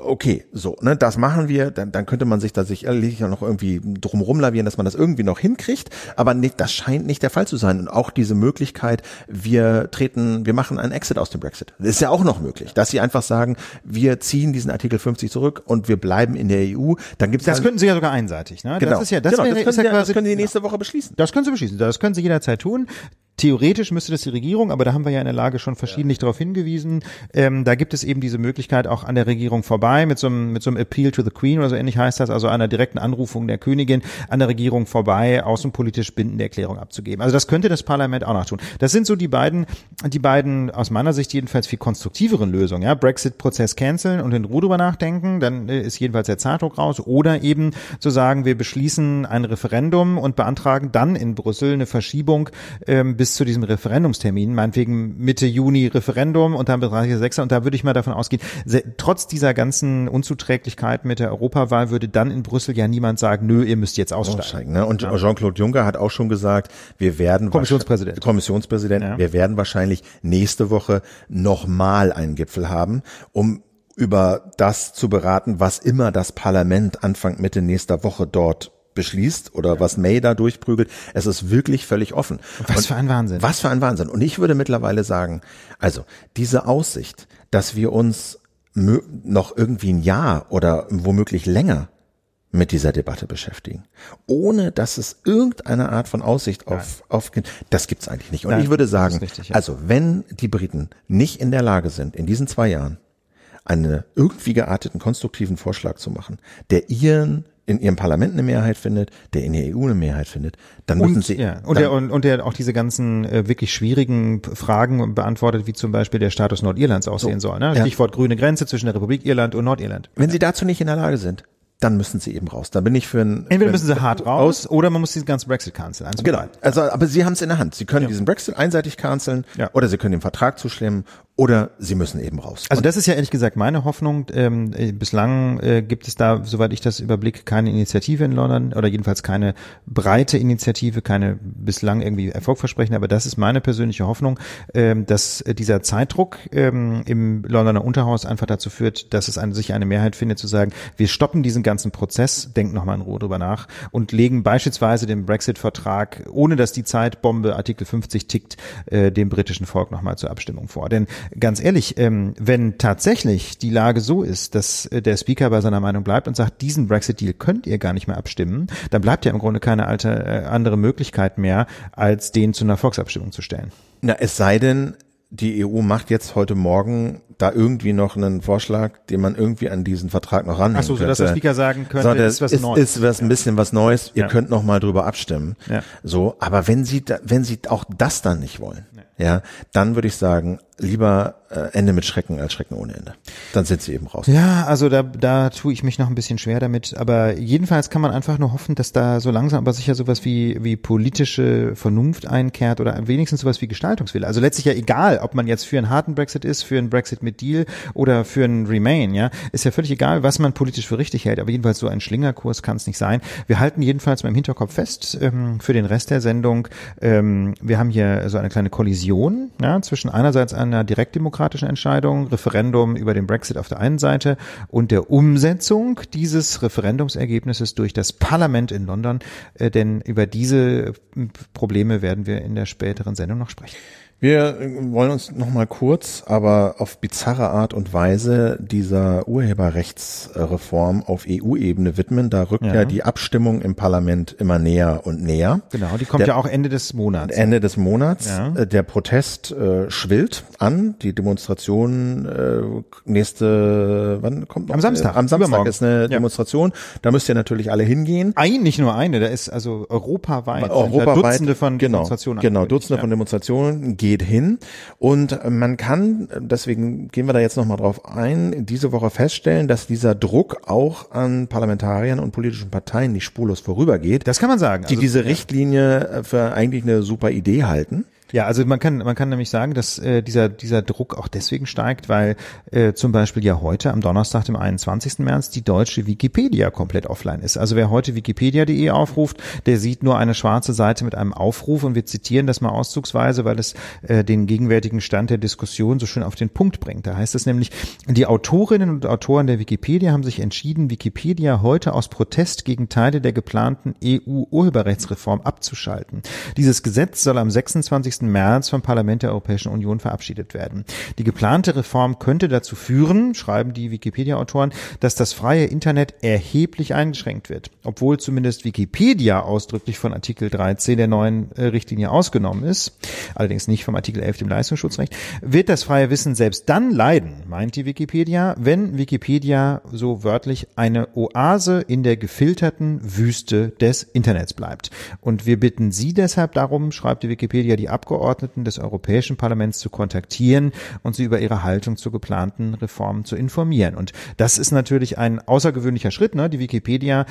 Okay, so, ne? Das machen wir. Dann, dann könnte man sich da sicherlich noch irgendwie drumherum lavieren, dass man das irgendwie noch hinkriegt. Aber nicht, das scheint nicht der Fall zu sein. Und auch diese Möglichkeit, wir treten, wir machen einen Exit aus dem Brexit. Das ist ja auch noch möglich, dass sie einfach sagen, wir ziehen diesen Artikel 50 zurück und wir bleiben in der EU. Dann gibt's
das könnten Sie ja sogar einseitig. Ne?
Genau.
Das ist ja, das,
genau,
wäre,
das, können,
ist ja
Sie,
quasi,
das können Sie nächste Woche beschließen.
Das können Sie beschließen. Das können Sie jederzeit tun. Theoretisch müsste das die Regierung, aber da haben wir ja in der Lage schon verschiedentlich ja. darauf hingewiesen. Ähm, da gibt es eben diese Möglichkeit auch an der Regierung vorbei mit so einem mit so einem Appeal to the Queen oder so ähnlich heißt das, also einer direkten Anrufung der Königin an der Regierung vorbei außenpolitisch bindende Erklärung abzugeben. Also das könnte das Parlament auch noch tun. Das sind so die beiden die beiden aus meiner Sicht jedenfalls viel konstruktiveren Lösungen. Ja, Brexit-Prozess canceln und in Ruhe drüber nachdenken, dann äh, ist jedenfalls der Zeitdruck raus. Oder eben zu sagen, wir beschließen ein Referendum und beantragen dann in Brüssel eine Verschiebung ähm, bis zu diesem Referendumstermin, meinetwegen Mitte Juni Referendum und dann bis 30.06. Und da würde ich mal davon ausgehen, trotz dieser ganzen Unzuträglichkeit mit der Europawahl würde dann in Brüssel ja niemand sagen, nö, ihr müsst jetzt aussteigen. aussteigen
ne? Und. Jean-Claude Juncker hat auch schon gesagt, wir werden
Kommissionspräsident,
Kommissionspräsident, ja. wir werden wahrscheinlich nächste Woche nochmal einen Gipfel haben, um über das zu beraten, was immer das Parlament Anfang Mitte nächster Woche dort beschließt oder was May da durchprügelt. Es ist wirklich völlig offen.
Was Und für ein Wahnsinn.
Was für ein Wahnsinn. Und ich würde mittlerweile sagen, also diese Aussicht, dass wir uns noch irgendwie ein Jahr oder womöglich länger mit dieser Debatte beschäftigen, ohne dass es irgendeine Art von Aussicht auf, auf das gibt's eigentlich nicht. Und Nein, ich würde sagen, richtig, ja. also wenn die Briten nicht in der Lage sind, in diesen zwei Jahren einen irgendwie gearteten konstruktiven Vorschlag zu machen, der ihren in ihrem Parlament eine Mehrheit findet, der in der EU eine Mehrheit findet, dann müssen
und,
sie
ja, und der und, und der auch diese ganzen äh, wirklich schwierigen Fragen beantwortet, wie zum Beispiel der Status Nordirlands aussehen so, soll. Ne? Stichwort ja. grüne Grenze zwischen der Republik Irland und Nordirland.
Wenn ja. sie dazu nicht in der Lage sind, dann müssen sie eben raus. Da bin ich für ein
entweder müssen sie hart raus oder man muss diesen ganzen Brexit canceln.
Also genau. Also aber sie haben es in der Hand. Sie können ja. diesen Brexit einseitig canceln ja. oder sie können den Vertrag zustimmen oder sie müssen eben raus.
Also das ist ja ehrlich gesagt meine Hoffnung. Ähm, äh, bislang äh, gibt es da, soweit ich das überblicke, keine Initiative in London oder jedenfalls keine breite Initiative, keine bislang irgendwie erfolgversprechende. Aber das ist meine persönliche Hoffnung, ähm, dass dieser Zeitdruck ähm, im Londoner Unterhaus einfach dazu führt, dass es eine, sich eine Mehrheit findet, zu sagen, wir stoppen diesen ganzen Prozess, denken nochmal in Ruhe drüber nach und legen beispielsweise den Brexit-Vertrag, ohne dass die Zeitbombe Artikel 50 tickt, äh, dem britischen Volk nochmal zur Abstimmung vor. Denn ganz ehrlich, ähm, wenn tatsächlich die Lage so ist, dass äh, der Speaker bei seiner Meinung bleibt und sagt, diesen Brexit-Deal könnt ihr gar nicht mehr abstimmen, dann bleibt ja im Grunde keine alte, äh, andere Möglichkeit mehr, als den zu einer Volksabstimmung zu stellen.
Na, es sei denn, die EU macht jetzt heute Morgen da irgendwie noch einen Vorschlag, den man irgendwie an diesen Vertrag noch ranhängen Ach so,
so dass der Speaker sagen könnte, so,
ist was ist, Neues. Ist was ein bisschen was Neues. Ihr ja. könnt noch mal drüber abstimmen. Ja. So, aber wenn Sie, wenn Sie auch das dann nicht wollen, ja, dann würde ich sagen, lieber äh, Ende mit Schrecken als Schrecken ohne Ende. Dann sind sie eben raus.
Ja, also da, da tue ich mich noch ein bisschen schwer damit. Aber jedenfalls kann man einfach nur hoffen, dass da so langsam aber sicher sowas wie, wie politische Vernunft einkehrt oder wenigstens sowas wie Gestaltungswille. Also letztlich ja egal, ob man jetzt für einen harten Brexit ist, für einen Brexit mit Deal oder für einen Remain, ja. Ist ja völlig egal, was man politisch für richtig hält. Aber jedenfalls so ein Schlingerkurs kann es nicht sein. Wir halten jedenfalls mal im Hinterkopf fest ähm, für den Rest der Sendung. Ähm, wir haben hier so eine kleine Kollision ja, zwischen einerseits einer direktdemokratischen Entscheidung, Referendum über den Brexit auf der einen Seite und der Umsetzung dieses Referendumsergebnisses durch das Parlament in London. Äh, denn über diese Probleme werden wir in der späteren Sendung noch sprechen.
Wir wollen uns noch mal kurz, aber auf bizarre Art und Weise dieser Urheberrechtsreform auf EU-Ebene widmen. Da rückt ja. ja. die Abstimmung im Parlament immer näher und näher.
Genau, die kommt Der, ja auch Ende des Monats.
Ende des Monats. Ja. Äh, der Protest äh, schwillt an. Die Demonstration äh, nächste, wann kommt noch?
Am Samstag.
Äh, am Samstag Übermorgen. ist eine ja. Demonstration. Da müsst ihr natürlich alle hingehen.
Ein, nicht nur eine. Da ist also europaweit,
europaweit
Dutzende von
genau,
Demonstrationen.
Genau, Dutzende von Demonstrationen gegen geht hin und man kann, deswegen gehen wir da jetzt nochmal drauf ein, diese Woche feststellen, dass dieser Druck auch an Parlamentariern und politischen Parteien nicht spurlos vorübergeht.
Das kann man sagen.
Die
Also,
diese Richtlinie für eigentlich eine super Idee halten.
Ja, also man kann man kann nämlich sagen, dass äh, dieser dieser Druck auch deswegen steigt, weil äh, zum Beispiel ja heute am Donnerstag, dem 21. März, die deutsche Wikipedia komplett offline ist. Also wer heute wikipedia.de aufruft, der sieht nur eine schwarze Seite mit einem Aufruf und wir zitieren das mal auszugsweise, weil es äh, den gegenwärtigen Stand der Diskussion so schön auf den Punkt bringt. Da heißt es nämlich, die Autorinnen und Autoren der Wikipedia haben sich entschieden, Wikipedia heute aus Protest gegen Teile der geplanten EU-Urheberrechtsreform abzuschalten. Dieses Gesetz soll am 26. März vom Parlament der Europäischen Union verabschiedet werden. Die geplante Reform könnte dazu führen, schreiben die Wikipedia-Autoren, dass das freie Internet erheblich eingeschränkt wird. Obwohl zumindest Wikipedia ausdrücklich von Artikel 13 der neuen äh, Richtlinie ausgenommen ist, allerdings nicht vom Artikel 11 dem Leistungsschutzrecht, wird das freie Wissen selbst dann leiden, meint die Wikipedia, wenn Wikipedia so wörtlich eine Oase in der gefilterten Wüste des Internets bleibt. Und wir bitten Sie deshalb darum, schreibt die Wikipedia, die Abgeordneten des Europäischen Parlaments zu kontaktieren und sie über ihre Haltung zur geplanten Reform zu informieren. Und das ist natürlich ein außergewöhnlicher Schritt. Ne? Die Wikipedia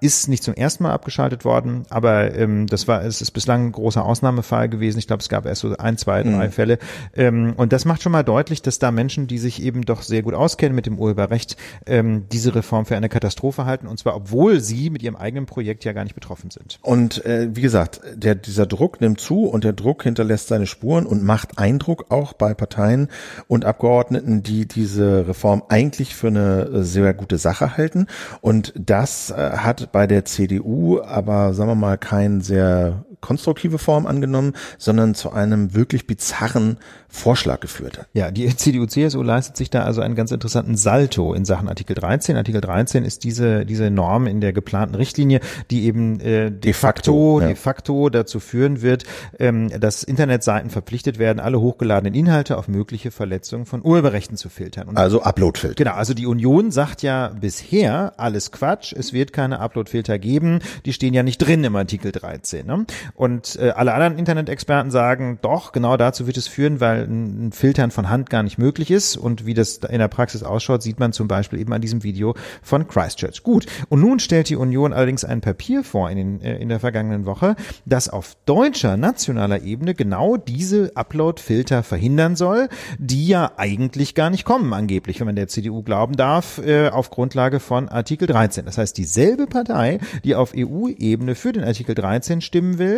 ist nicht zum ersten Mal abgeschaltet worden, aber ähm, das war, es ist bislang ein großer Ausnahmefall gewesen. Ich glaube, es gab erst so ein, zwei, drei Fälle. Ähm, und das macht schon mal deutlich, dass da Menschen, die sich eben doch sehr gut auskennen mit dem Urheberrecht, ähm, diese Reform für eine Katastrophe halten. Und zwar, obwohl sie mit ihrem eigenen Projekt ja gar nicht betroffen sind.
Und äh, wie gesagt, der, dieser Druck nimmt zu und der Druck hinterlässt seine Spuren und macht Eindruck auch bei Parteien und Abgeordneten, die diese Reform eigentlich für eine äh, sehr gute Sache halten. Und das äh, hat bei der CDU aber, sagen wir mal, kein sehr konstruktive Form angenommen, sondern zu einem wirklich bizarren Vorschlag geführt hat.
Ja, die CDU-CSU leistet sich da also einen ganz interessanten Salto in Sachen Artikel 13. Artikel 13 ist diese, diese Norm in der geplanten Richtlinie, die eben äh, de,
De
facto,
facto, ja.
de facto dazu führen wird, ähm, dass Internetseiten verpflichtet werden, alle hochgeladenen Inhalte auf mögliche Verletzungen von Urheberrechten zu filtern. Und
Also Uploadfilter.
Genau, also die Union sagt ja bisher alles Quatsch, es wird keine Uploadfilter geben, die stehen ja nicht drin im Artikel 13. Ne? Und äh, alle anderen Internetexperten sagen, doch, genau dazu wird es führen, weil ein Filtern von Hand gar nicht möglich ist. Und wie das in der Praxis ausschaut, sieht man zum Beispiel eben an diesem Video von Christchurch. Gut, und nun stellt die Union allerdings ein Papier vor in, den, äh, in der vergangenen Woche, das auf deutscher, nationaler Ebene genau diese Upload-Filter verhindern soll, die ja eigentlich gar nicht kommen, angeblich, wenn man der CDU glauben darf, äh, auf Grundlage von Artikel 13. Das heißt, dieselbe Partei, die auf EU-Ebene für den Artikel 13 stimmen will,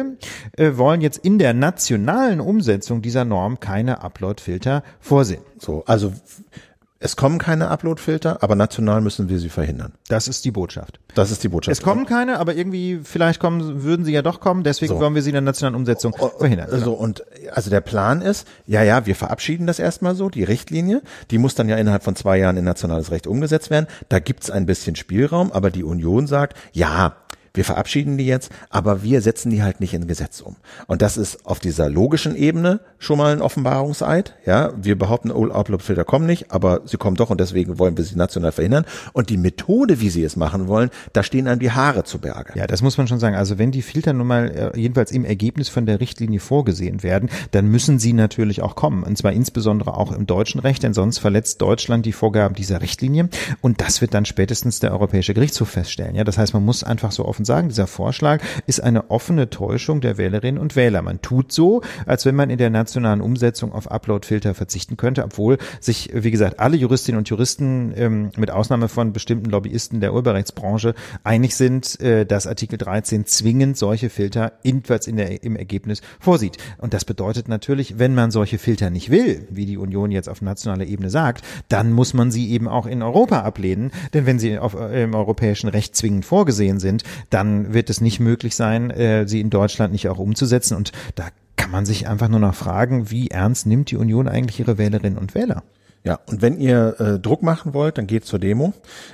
äh, wollen jetzt in der nationalen Umsetzung dieser Norm keine Upload-Filter vorsehen.
So, also es kommen keine Uploadfilter, aber national müssen wir sie verhindern.
Das ist die Botschaft.
Das ist die Botschaft.
Es kommen keine, aber irgendwie, vielleicht kommen, würden sie ja doch kommen, deswegen
So.
wollen wir sie in der nationalen Umsetzung verhindern.
So, und also der Plan ist, ja, ja, wir verabschieden das erstmal so, die Richtlinie, die muss dann ja innerhalb von zwei Jahren in nationales Recht umgesetzt werden. Da gibt's ein bisschen Spielraum, aber die Union sagt, ja, wir verabschieden die jetzt, aber wir setzen die halt nicht in Gesetz um. Und das ist auf dieser logischen Ebene schon mal ein Offenbarungseid. Ja, wir behaupten, oh, Upload-Filter kommen nicht, aber sie kommen doch und deswegen wollen wir sie national verhindern. Und die Methode, wie sie es machen wollen, da stehen einem die Haare zu Berge.
Ja, das muss man schon sagen. Also wenn die Filter nun mal äh, jedenfalls im Ergebnis von der Richtlinie vorgesehen werden, dann müssen sie natürlich auch kommen. Und zwar insbesondere auch im deutschen Recht, denn sonst verletzt Deutschland die Vorgaben dieser Richtlinie. Und das wird dann spätestens der Europäische Gerichtshof feststellen. Ja, das heißt, man muss einfach so offen sagen, dieser Vorschlag ist eine offene Täuschung der Wählerinnen und Wähler. Man tut so, als wenn man in der nationalen Umsetzung auf Upload-Filter verzichten könnte, obwohl sich, wie gesagt, alle Juristinnen und Juristen ähm, mit Ausnahme von bestimmten Lobbyisten der Urheberrechtsbranche einig sind, äh, dass Artikel 13 zwingend solche Filter jedenfalls in der, im Ergebnis vorsieht. Und das bedeutet natürlich, wenn man solche Filter nicht will, wie die Union jetzt auf nationaler Ebene sagt, dann muss man sie eben auch in Europa ablehnen. Denn wenn sie auf, äh, im europäischen Recht zwingend vorgesehen sind, dann wird es nicht möglich sein, äh, sie in Deutschland nicht auch umzusetzen. Und da kann man sich einfach nur noch fragen, wie ernst nimmt die Union eigentlich ihre Wählerinnen und Wähler?
Ja, und wenn ihr äh, Druck machen wollt, dann geht zur Demo.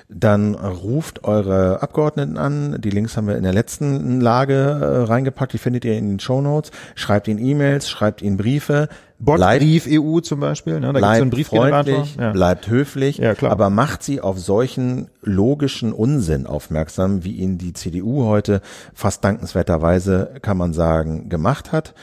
Dann ruft eure Abgeordneten an. Die Links haben wir in der letzten Lage äh, reingepackt. Die findet ihr in den Show Notes. Schreibt ihnen E-Mails, schreibt ihnen Briefe. Bleibt,
Brief EU zum Beispiel, ne? da gibt es
bleibt
so einen Briefgenerator.
freundlich,
Ja.
bleibt höflich,
Ja, klar.
aber macht sie auf solchen logischen Unsinn aufmerksam, wie ihn die CDU heute fast dankenswerterweise, kann man sagen, gemacht hat.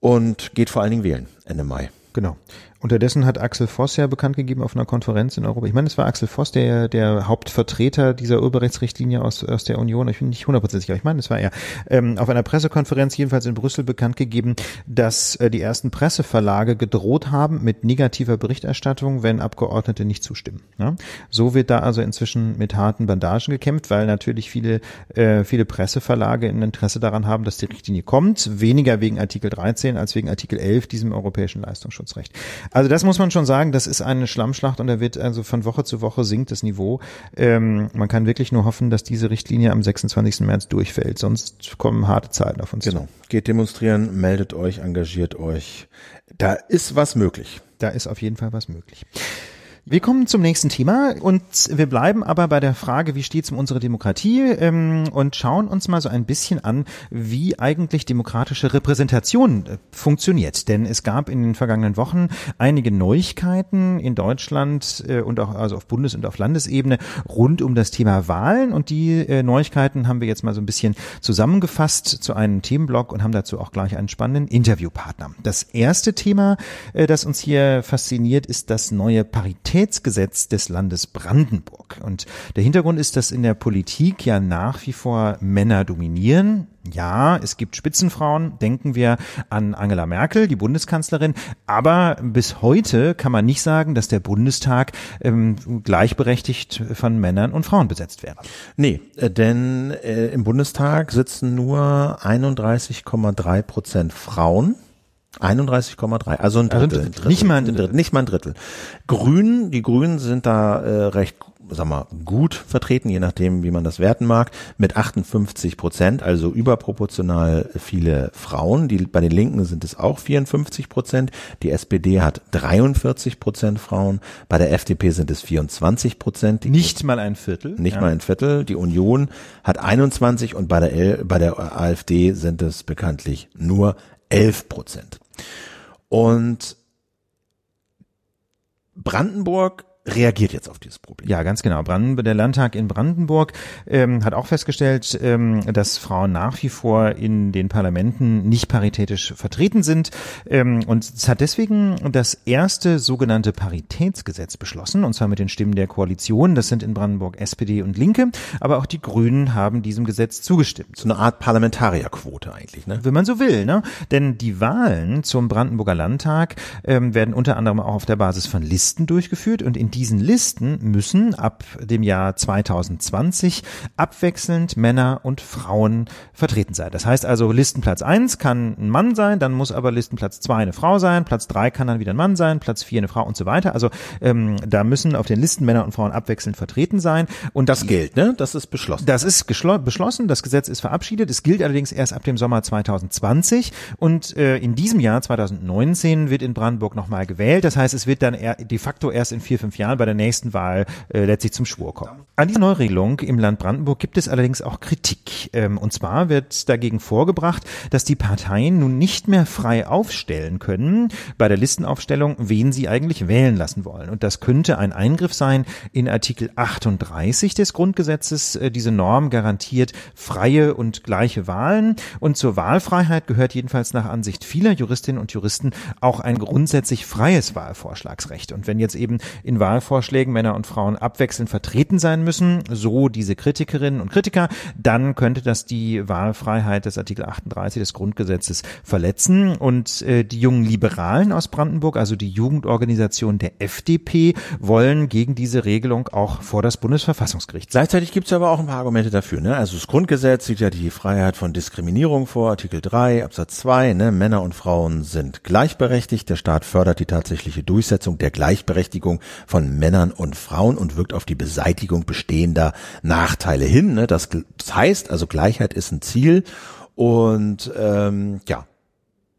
und geht vor allen Dingen wählen Ende Mai.
Genau. Unterdessen hat Axel Voss ja bekannt gegeben auf einer Konferenz in Europa. Ich meine, es war Axel Voss, der der Hauptvertreter dieser Urheberrechtsrichtlinie aus, aus der Union. Ich bin nicht hundertprozentig sicher, ich meine, es war er. Ähm, auf einer Pressekonferenz jedenfalls in Brüssel bekannt gegeben, dass äh, die ersten Presseverlage gedroht haben mit negativer Berichterstattung, wenn Abgeordnete nicht zustimmen. Ja? So wird da also inzwischen mit harten Bandagen gekämpft, weil natürlich viele äh, viele Presseverlage ein Interesse daran haben, dass die Richtlinie kommt. Weniger wegen Artikel 13 als wegen Artikel 11, diesem europäischen Leistungsschutzrecht. Also das muss man schon sagen, das ist eine Schlammschlacht und da wird also von Woche zu Woche sinkt das Niveau. Ähm, man kann wirklich nur hoffen, dass diese Richtlinie am 26. März durchfällt, sonst kommen harte Zeiten auf uns
genau. zu. Geht demonstrieren, meldet euch, engagiert euch. Da ist was möglich.
Da ist auf jeden Fall was möglich. Wir kommen zum nächsten Thema und wir bleiben aber bei der Frage, wie steht es um unsere Demokratie ähm, und schauen uns mal so ein bisschen an, wie eigentlich demokratische Repräsentation äh, funktioniert. Denn es gab in den vergangenen Wochen einige Neuigkeiten in Deutschland äh, und auch also auf Bundes- und auf Landesebene rund um das Thema Wahlen und die äh, Neuigkeiten haben wir jetzt mal so ein bisschen zusammengefasst zu einem Themenblock und haben dazu auch gleich einen spannenden Interviewpartner. Das erste Thema, äh, das uns hier fasziniert, ist das neue Parität Qualitätsgesetz des Landes Brandenburg. Und der Hintergrund ist, dass in der Politik ja nach wie vor Männer dominieren. Ja, es gibt Spitzenfrauen, denken wir an Angela Merkel, die Bundeskanzlerin, aber bis heute kann man nicht sagen, dass der Bundestag ähm, gleichberechtigt von Männern und Frauen besetzt wäre.
Nee, äh, denn äh, im Bundestag sitzen nur 31,3 Prozent Frauen 31,3, also ein Drittel, also ein Drittel,
Nicht mal ein Drittel.
Nicht mal ein Drittel. Grünen, die Grünen sind da äh, recht sag mal, gut vertreten, je nachdem, wie man das werten mag, mit 58 Prozent, also überproportional viele Frauen. Die, bei den Linken sind es auch 54 Prozent. Die SPD hat 43 Prozent Frauen. Bei der FDP sind es 24 Prozent.
Nicht mal ein Viertel.
Nicht ja. mal ein Viertel. Die Union hat 21 und bei der, L, bei der AfD sind es bekanntlich nur 11 Prozent. Und Brandenburg reagiert jetzt auf dieses Problem.
Ja, ganz genau. Brandenburg, der Landtag in Brandenburg ähm, hat auch festgestellt, ähm, dass Frauen nach wie vor in den Parlamenten nicht paritätisch vertreten sind. Ähm, und es hat deswegen das erste sogenannte Paritätsgesetz beschlossen, und zwar mit den Stimmen der Koalition. Das sind in Brandenburg SPD und Linke, aber auch die Grünen haben diesem Gesetz zugestimmt.
So eine Art Parlamentarierquote eigentlich, ne?
Wenn man so will, ne? Denn die Wahlen zum Brandenburger Landtag ähm, werden unter anderem auch auf der Basis von Listen durchgeführt und in diesen Listen müssen ab dem Jahr 2020 abwechselnd Männer und Frauen vertreten sein. Das heißt also, Listenplatz eins kann ein Mann sein, dann muss aber Listenplatz zwei eine Frau sein, Platz drei kann dann wieder ein Mann sein, Platz vier eine Frau und so weiter. Also ähm, da müssen auf den Listen Männer und Frauen abwechselnd vertreten sein. Und
das gilt, ne? Das ist beschlossen.
Das ist beschlossen, das Gesetz ist verabschiedet. Es gilt allerdings erst ab dem Sommer 2020 und äh, in diesem Jahr 2019 wird in Brandenburg nochmal gewählt. Das heißt, es wird dann de facto erst in vier, fünf Jahren bei der nächsten Wahl äh, letztlich zum Schwur kommen. An dieser Neuregelung im Land Brandenburg gibt es allerdings auch Kritik. Ähm, und zwar wird dagegen vorgebracht, dass die Parteien nun nicht mehr frei aufstellen können bei der Listenaufstellung, wen sie eigentlich wählen lassen wollen. Und das könnte ein Eingriff sein in Artikel 38 des Grundgesetzes. Äh, diese Norm garantiert freie und gleiche Wahlen. Und zur Wahlfreiheit gehört jedenfalls nach Ansicht vieler Juristinnen und Juristen auch ein grundsätzlich freies Wahlvorschlagsrecht. Und wenn jetzt eben in Wahlvorschlägen Männer und Frauen abwechselnd vertreten sein müssen, so diese Kritikerinnen und Kritiker, dann könnte das die Wahlfreiheit des Artikel 38 des Grundgesetzes verletzen. Und äh, die jungen Liberalen aus Brandenburg, also die Jugendorganisation der FDP, wollen gegen diese Regelung auch vor das Bundesverfassungsgericht.
Gleichzeitig gibt es aber auch ein paar Argumente dafür. Ne? Also das Grundgesetz sieht ja die Freiheit von Diskriminierung vor, Artikel 3 Absatz 2. Ne? Männer und Frauen sind gleichberechtigt. Der Staat fördert die tatsächliche Durchsetzung der Gleichberechtigung von Männern und Frauen und wirkt auf die Beseitigung bestehender Nachteile hin. Ne? Das, das heißt also, Gleichheit ist ein Ziel und ähm, ja,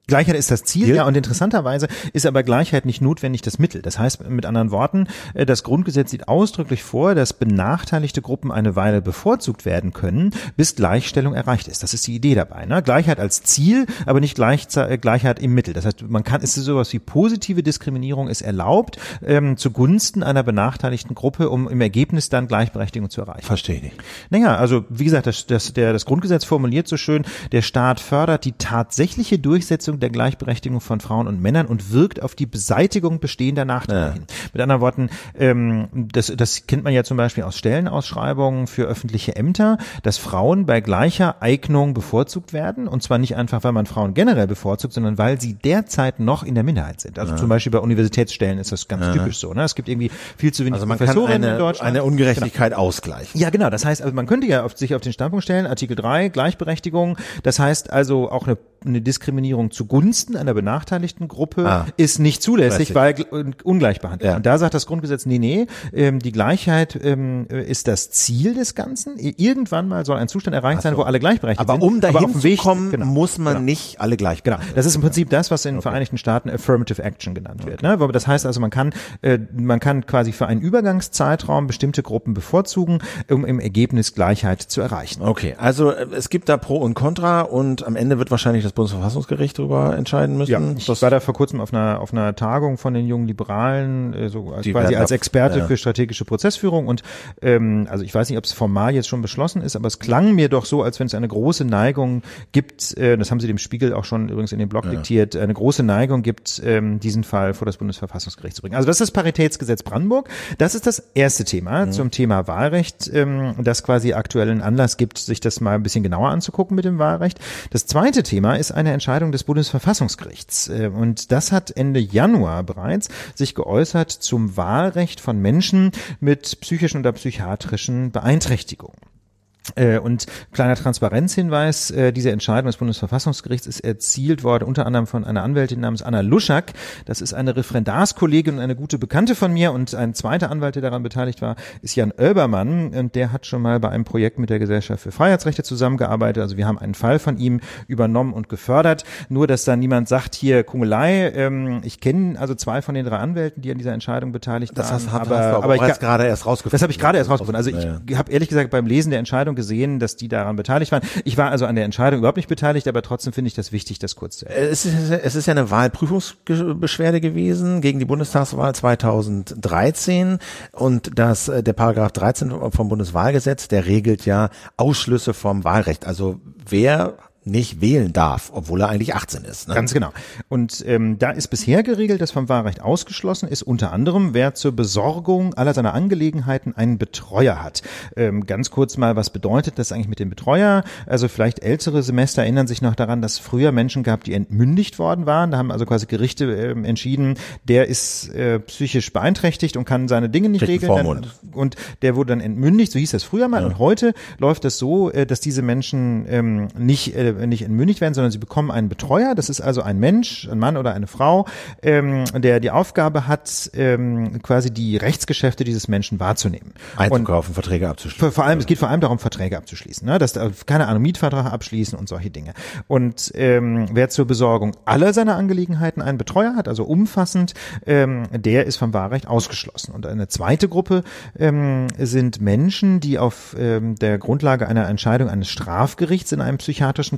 Gleichheit ist das Ziel, ja. ja, und interessanterweise ist aber Gleichheit nicht notwendig das Mittel. Das heißt mit anderen Worten, äh, das Grundgesetz sieht ausdrücklich vor, dass benachteiligte Gruppen eine Weile bevorzugt werden können, bis Gleichstellung erreicht ist. Das ist die Idee dabei. Ne? Gleichheit als Ziel, aber nicht äh, Gleichheit im Mittel. Das heißt, man kann, ist sowas wie positive Diskriminierung ist erlaubt ähm, zugunsten einer benachteiligten Gruppe, um im Ergebnis dann Gleichberechtigung zu erreichen.
Verstehe ich nicht.
Naja, also wie gesagt, das, das, der, das Grundgesetz formuliert so schön, der Staat fördert die tatsächliche Durchsetzung der Gleichberechtigung von Frauen und Männern und wirkt auf die Beseitigung bestehender Nachteile
Ja.
hin. Mit anderen Worten, ähm, das, das kennt man ja zum Beispiel aus Stellenausschreibungen für öffentliche Ämter, dass Frauen bei gleicher Eignung bevorzugt werden und zwar nicht einfach, weil man Frauen generell bevorzugt, sondern weil sie derzeit noch in der Minderheit sind. Also zum Beispiel bei Universitätsstellen ist das ganz typisch so. Ne? Es gibt irgendwie viel zu wenig
Also man kann
Professorinnen in
eine,
Deutschland.
eine Ungerechtigkeit ausgleichen.
Ja, genau. Das heißt, also man könnte ja auf, sich auf den Standpunkt stellen, Artikel 3, Gleichberechtigung. Das heißt also auch eine, eine Diskriminierung zugunsten einer benachteiligten Gruppe
Ah.
ist nicht zulässig, weil gl- ungleich behandelt.
Ja.
Und da sagt das Grundgesetz, nee, nee, ähm, die Gleichheit ähm, ist das Ziel des Ganzen. Irgendwann mal soll ein Zustand erreicht sein, wo alle gleichberechtigt
Aber
sind.
um dahin
auf dem
zu
Weg-
kommen,
genau.
muss man
Genau.
nicht alle gleich
Genau, das ist im Prinzip das, was in den Vereinigten Staaten Affirmative Action genannt wird. Ne? Aber Das heißt also, man kann, äh, man kann quasi für einen Übergangszeitraum bestimmte Gruppen bevorzugen, um im Ergebnis Gleichheit zu erreichen.
Okay, also äh, es gibt da Pro und Contra und am Ende wird wahrscheinlich das Bundesverfassungsgericht darüber entscheiden müssen.
Ja, ich
das,
war da vor kurzem auf einer auf einer Tagung von den jungen Liberalen, äh, so als, quasi als
ab-
Experte
ja.
für strategische Prozessführung und ähm, also ich weiß nicht, ob es formal jetzt schon beschlossen ist, aber es klang mir doch so, als wenn es eine große Neigung gibt. Äh, das haben Sie dem Spiegel auch schon übrigens in dem Blog diktiert. Eine große Neigung gibt, ähm, diesen Fall vor das Bundesverfassungsgericht zu bringen. Also das ist das Paritätsgesetz Brandenburg. Das ist das erste Thema
Mhm.
zum Thema Wahlrecht, ähm, das quasi aktuellen Anlass gibt, sich das mal ein bisschen genauer anzugucken mit dem Wahlrecht. Das zweite Thema ist eine Entscheidung des Bundesverfassungsgerichts. Äh, Und das hat Ende Januar bereits sich geäußert zum Wahlrecht von Menschen mit psychischen oder psychiatrischen Beeinträchtigungen. Äh, Und kleiner Transparenzhinweis, äh, diese Entscheidung des Bundesverfassungsgerichts ist erzielt worden, unter anderem von einer Anwältin namens Anna Luschak. Das ist eine Referendarskollegin und eine gute Bekannte von mir. Und ein zweiter Anwalt, der daran beteiligt war, ist Jan Oelbermann. Und der hat schon mal bei einem Projekt mit der Gesellschaft für Freiheitsrechte zusammengearbeitet. Also wir haben einen Fall von ihm übernommen und gefördert. Nur, dass da niemand sagt, hier Kungelei. Ähm, ich kenne also zwei von den drei Anwälten, die an dieser Entscheidung beteiligt
das
waren.
hast, hast
aber,
du aber,
aber ich
gerade erst rausgefunden.
das habe ich gerade erst rausgefunden. Also
Ja,
ich habe ehrlich gesagt beim Lesen der Entscheidung gesehen, dass die daran beteiligt waren. Ich war also an der Entscheidung überhaupt nicht beteiligt, aber trotzdem finde ich das wichtig, das kurz zu erwähnen.
Es ist, es ist ja eine Wahlprüfungsbeschwerde gewesen gegen die Bundestagswahl 2013 und das, äh, der Paragraph 13 vom Bundeswahlgesetz, der regelt ja Ausschlüsse vom Wahlrecht. Also wer nicht wählen darf, obwohl er eigentlich 18 ist. Ne?
Ganz genau. Und ähm, da ist bisher geregelt, dass vom Wahlrecht ausgeschlossen ist, unter anderem, wer zur Besorgung aller seiner Angelegenheiten einen Betreuer hat. Ähm, ganz kurz mal, was bedeutet das eigentlich mit dem Betreuer? Also vielleicht ältere Semester erinnern sich noch daran, dass es früher Menschen gab, die entmündigt worden waren. Da haben also quasi Gerichte ähm, entschieden, der ist äh, psychisch beeinträchtigt und kann seine Dinge nicht
Kriegt
regeln. Dann, und der wurde dann entmündigt, so hieß das früher mal. Und heute läuft das so, äh, dass diese Menschen ähm, nicht, äh, nicht entmündigt werden, sondern sie bekommen einen Betreuer. Das ist also ein Mensch, ein Mann oder eine Frau, ähm, der die Aufgabe hat, ähm, quasi die Rechtsgeschäfte dieses Menschen wahrzunehmen. Und
Einzukaufen, Verträge abzuschließen.
vor, allem, es geht vor allem darum, Verträge abzuschließen, ne? dass da, keine Ahnung, Mietvertrag abschließen und solche Dinge. Und ähm, wer zur Besorgung aller seiner Angelegenheiten einen Betreuer hat, also umfassend, ähm, der ist vom Wahlrecht ausgeschlossen. Und eine zweite Gruppe ähm, sind Menschen, die auf ähm, der Grundlage einer Entscheidung eines Strafgerichts in einem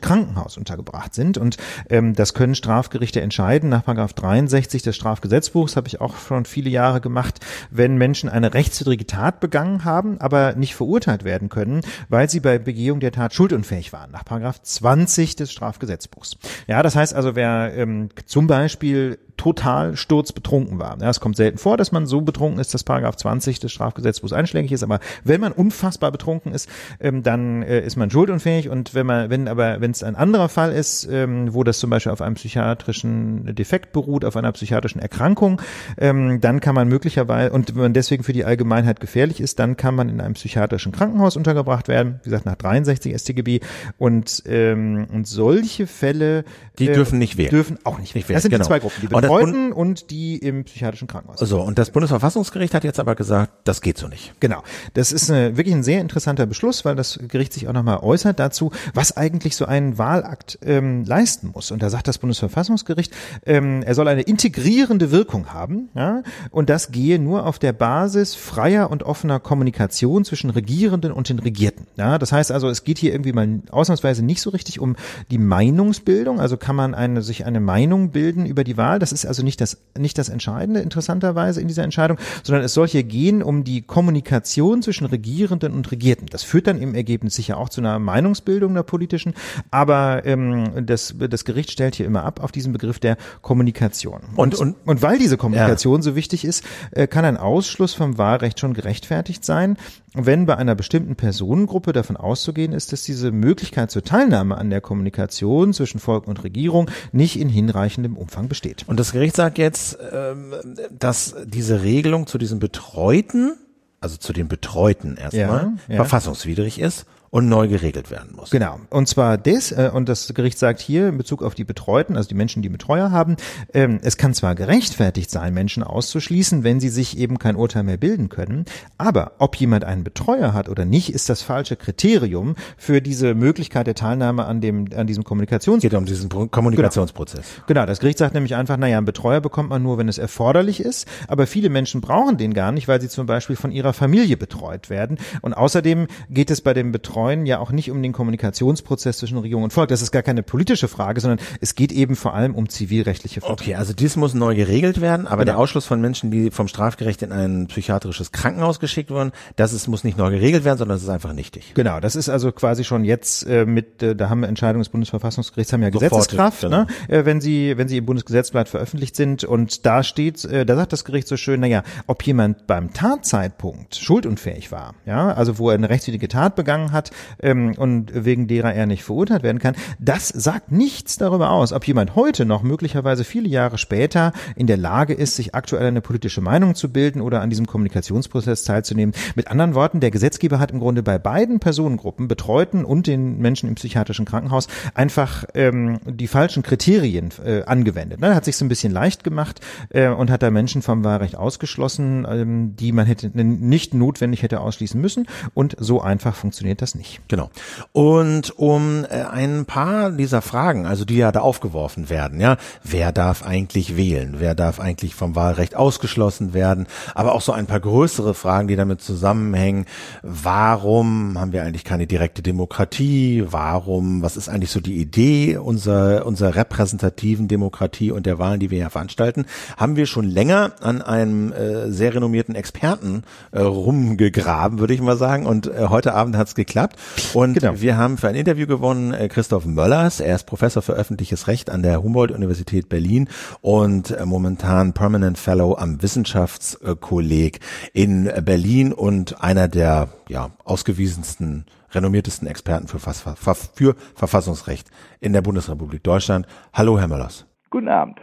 Krankenhaus untergebracht sind. Und ähm, das können Strafgerichte entscheiden. Nach Paragraph 63 des Strafgesetzbuchs habe ich auch schon viele Jahre gemacht, wenn Menschen eine rechtswidrige Tat begangen haben, aber nicht verurteilt werden können, weil sie bei Begehung der Tat schuldunfähig waren. Nach Paragraph 20 des Strafgesetzbuchs. Ja, das heißt also, wer ähm, zum Beispiel total sturzbetrunken war. Ja, es kommt selten vor, dass man so betrunken ist, dass Paragraph 20 des Strafgesetzbuchs einschlägig ist, aber wenn man unfassbar betrunken ist, ähm, dann äh, ist man schuldunfähig und wenn man, wenn aber, wenn es ein anderer Fall ist, ähm, wo das zum Beispiel auf einem psychiatrischen Defekt beruht, auf einer psychiatrischen Erkrankung, ähm, dann kann man möglicherweise, und wenn man deswegen für die Allgemeinheit gefährlich ist, dann kann man in einem psychiatrischen Krankenhaus untergebracht werden, wie gesagt, nach 63 StGB und, ähm, und solche Fälle,
Die
äh,
dürfen nicht wählen.
Dürfen auch nicht,
Nicht
wählen. Das sind
wählen,
die
genau.
zwei Gruppen, die
Und
Betreuten und die im psychiatrischen Krankenhaus.
So, und das Bundesverfassungsgericht hat jetzt aber gesagt, das geht so nicht.
Genau. Das ist eine, wirklich ein sehr interessanter Beschluss, weil das Gericht sich auch nochmal äußert dazu, was eigentlich so ein Wahlakt ähm, leisten muss. Und da sagt das Bundesverfassungsgericht, ähm, er soll eine integrierende Wirkung haben, ja, und das gehe nur auf der Basis freier und offener Kommunikation zwischen Regierenden und den Regierten. Ja, das heißt also, es geht hier irgendwie mal ausnahmsweise nicht so richtig um die Meinungsbildung, also kann man eine, sich eine Meinung bilden über die Wahl. Das ist ist also nicht das, nicht das Entscheidende, interessanterweise in dieser Entscheidung, sondern es soll hier gehen um die Kommunikation zwischen Regierenden und Regierten. Das führt dann im Ergebnis sicher auch zu einer Meinungsbildung der politischen, aber ähm, das, das Gericht stellt hier immer ab auf diesen Begriff der Kommunikation. Und, und, und weil diese Kommunikation ja. so wichtig ist, äh, kann ein Ausschluss vom Wahlrecht schon gerechtfertigt sein, wenn bei einer bestimmten Personengruppe davon auszugehen ist, dass diese Möglichkeit zur Teilnahme an der Kommunikation zwischen Volk und Regierung nicht in hinreichendem Umfang besteht.
Und das Gericht sagt jetzt, ähm, dass diese Regelung zu diesem Betreuten, also zu den Betreuten erstmal, ja, ja. verfassungswidrig ist und neu geregelt werden muss.
Genau. Und zwar das, äh, und das Gericht sagt hier in Bezug auf die Betreuten, also die Menschen, die Betreuer haben, ähm, es kann zwar gerechtfertigt sein, Menschen auszuschließen, wenn sie sich eben kein Urteil mehr bilden können, aber ob jemand einen Betreuer hat oder nicht, ist das falsche Kriterium für diese Möglichkeit der Teilnahme an dem, an diesem Kommunikations.
Geht um diesen Kommunikationsprozess.
Genau. genau. Das Gericht sagt nämlich einfach, naja, einen Betreuer bekommt man nur, wenn es erforderlich ist, aber viele Menschen brauchen den gar nicht, weil sie zum Beispiel von ihrer Familie betreut werden. Und außerdem geht es bei dem Betreuer Freuen ja auch nicht um den Kommunikationsprozess zwischen Regierung und Volk. Das ist gar keine politische Frage, sondern es geht eben vor allem um zivilrechtliche
Fragen. Okay, also dies muss neu geregelt werden, aber genau. der Ausschluss von Menschen, die vom Strafgericht in ein psychiatrisches Krankenhaus geschickt wurden, das ist, muss nicht neu geregelt werden, sondern das ist einfach nichtig.
Genau, das ist also quasi schon jetzt äh, mit, äh, da haben Entscheidungen des Bundesverfassungsgerichts haben ja Sofort, Gesetzeskraft, genau. ne? äh, wenn sie, wenn sie im Bundesgesetzblatt veröffentlicht sind und da steht, äh, da sagt das Gericht so schön, naja, ob jemand beim Tatzeitpunkt schuldunfähig war, ja, also wo er eine rechtswidrige Tat begangen hat, ähm, und wegen derer er nicht verurteilt werden kann, das sagt nichts darüber aus, ob jemand heute noch möglicherweise viele Jahre später in der Lage ist, sich aktuell eine politische Meinung zu bilden oder an diesem Kommunikationsprozess teilzunehmen. Mit anderen Worten, der Gesetzgeber hat im Grunde bei beiden Personengruppen, Betreuten und den Menschen im psychiatrischen Krankenhaus, einfach ähm, die falschen Kriterien äh, angewendet. Ne? Hat sich so ein bisschen leicht gemacht äh, und hat da Menschen vom Wahlrecht ausgeschlossen, ähm, die man hätte nicht notwendig hätte ausschließen müssen. Und so einfach funktioniert das nicht.
Genau. Und um äh, ein paar dieser Fragen, also die ja da aufgeworfen werden, ja, wer darf eigentlich wählen, wer darf eigentlich vom Wahlrecht ausgeschlossen werden, aber auch so ein paar größere Fragen, die damit zusammenhängen. Warum haben wir eigentlich keine direkte Demokratie? Warum, was ist eigentlich so die Idee unserer, unserer repräsentativen Demokratie und der Wahlen, die wir hier veranstalten? Haben wir schon länger an einem äh, sehr renommierten Experten äh, rumgegraben, würde ich mal sagen. Und äh, heute Abend hat es geklappt. Und genau. wir haben für ein Interview gewonnen äh, Christoph Möllers. Er ist Professor für öffentliches Recht an der Humboldt-Universität Berlin und äh, momentan Permanent Fellow am Wissenschaftskolleg in Berlin und einer der ja, ausgewiesensten renommiertesten Experten für, für Verfassungsrecht in der Bundesrepublik Deutschland. Hallo, Herr Möllers.
Guten Abend.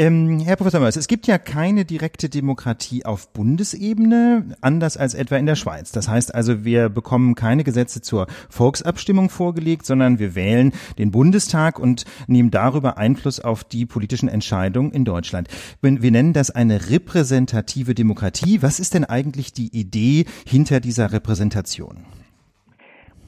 Ähm, Herr Professor Mörs, es gibt ja keine direkte Demokratie auf Bundesebene, anders als etwa in der Schweiz. Das heißt also, wir bekommen keine Gesetze zur Volksabstimmung vorgelegt, sondern wir wählen den Bundestag und nehmen darüber Einfluss auf die politischen Entscheidungen in Deutschland. Wir nennen das eine repräsentative Demokratie. Was ist denn eigentlich die Idee hinter dieser Repräsentation?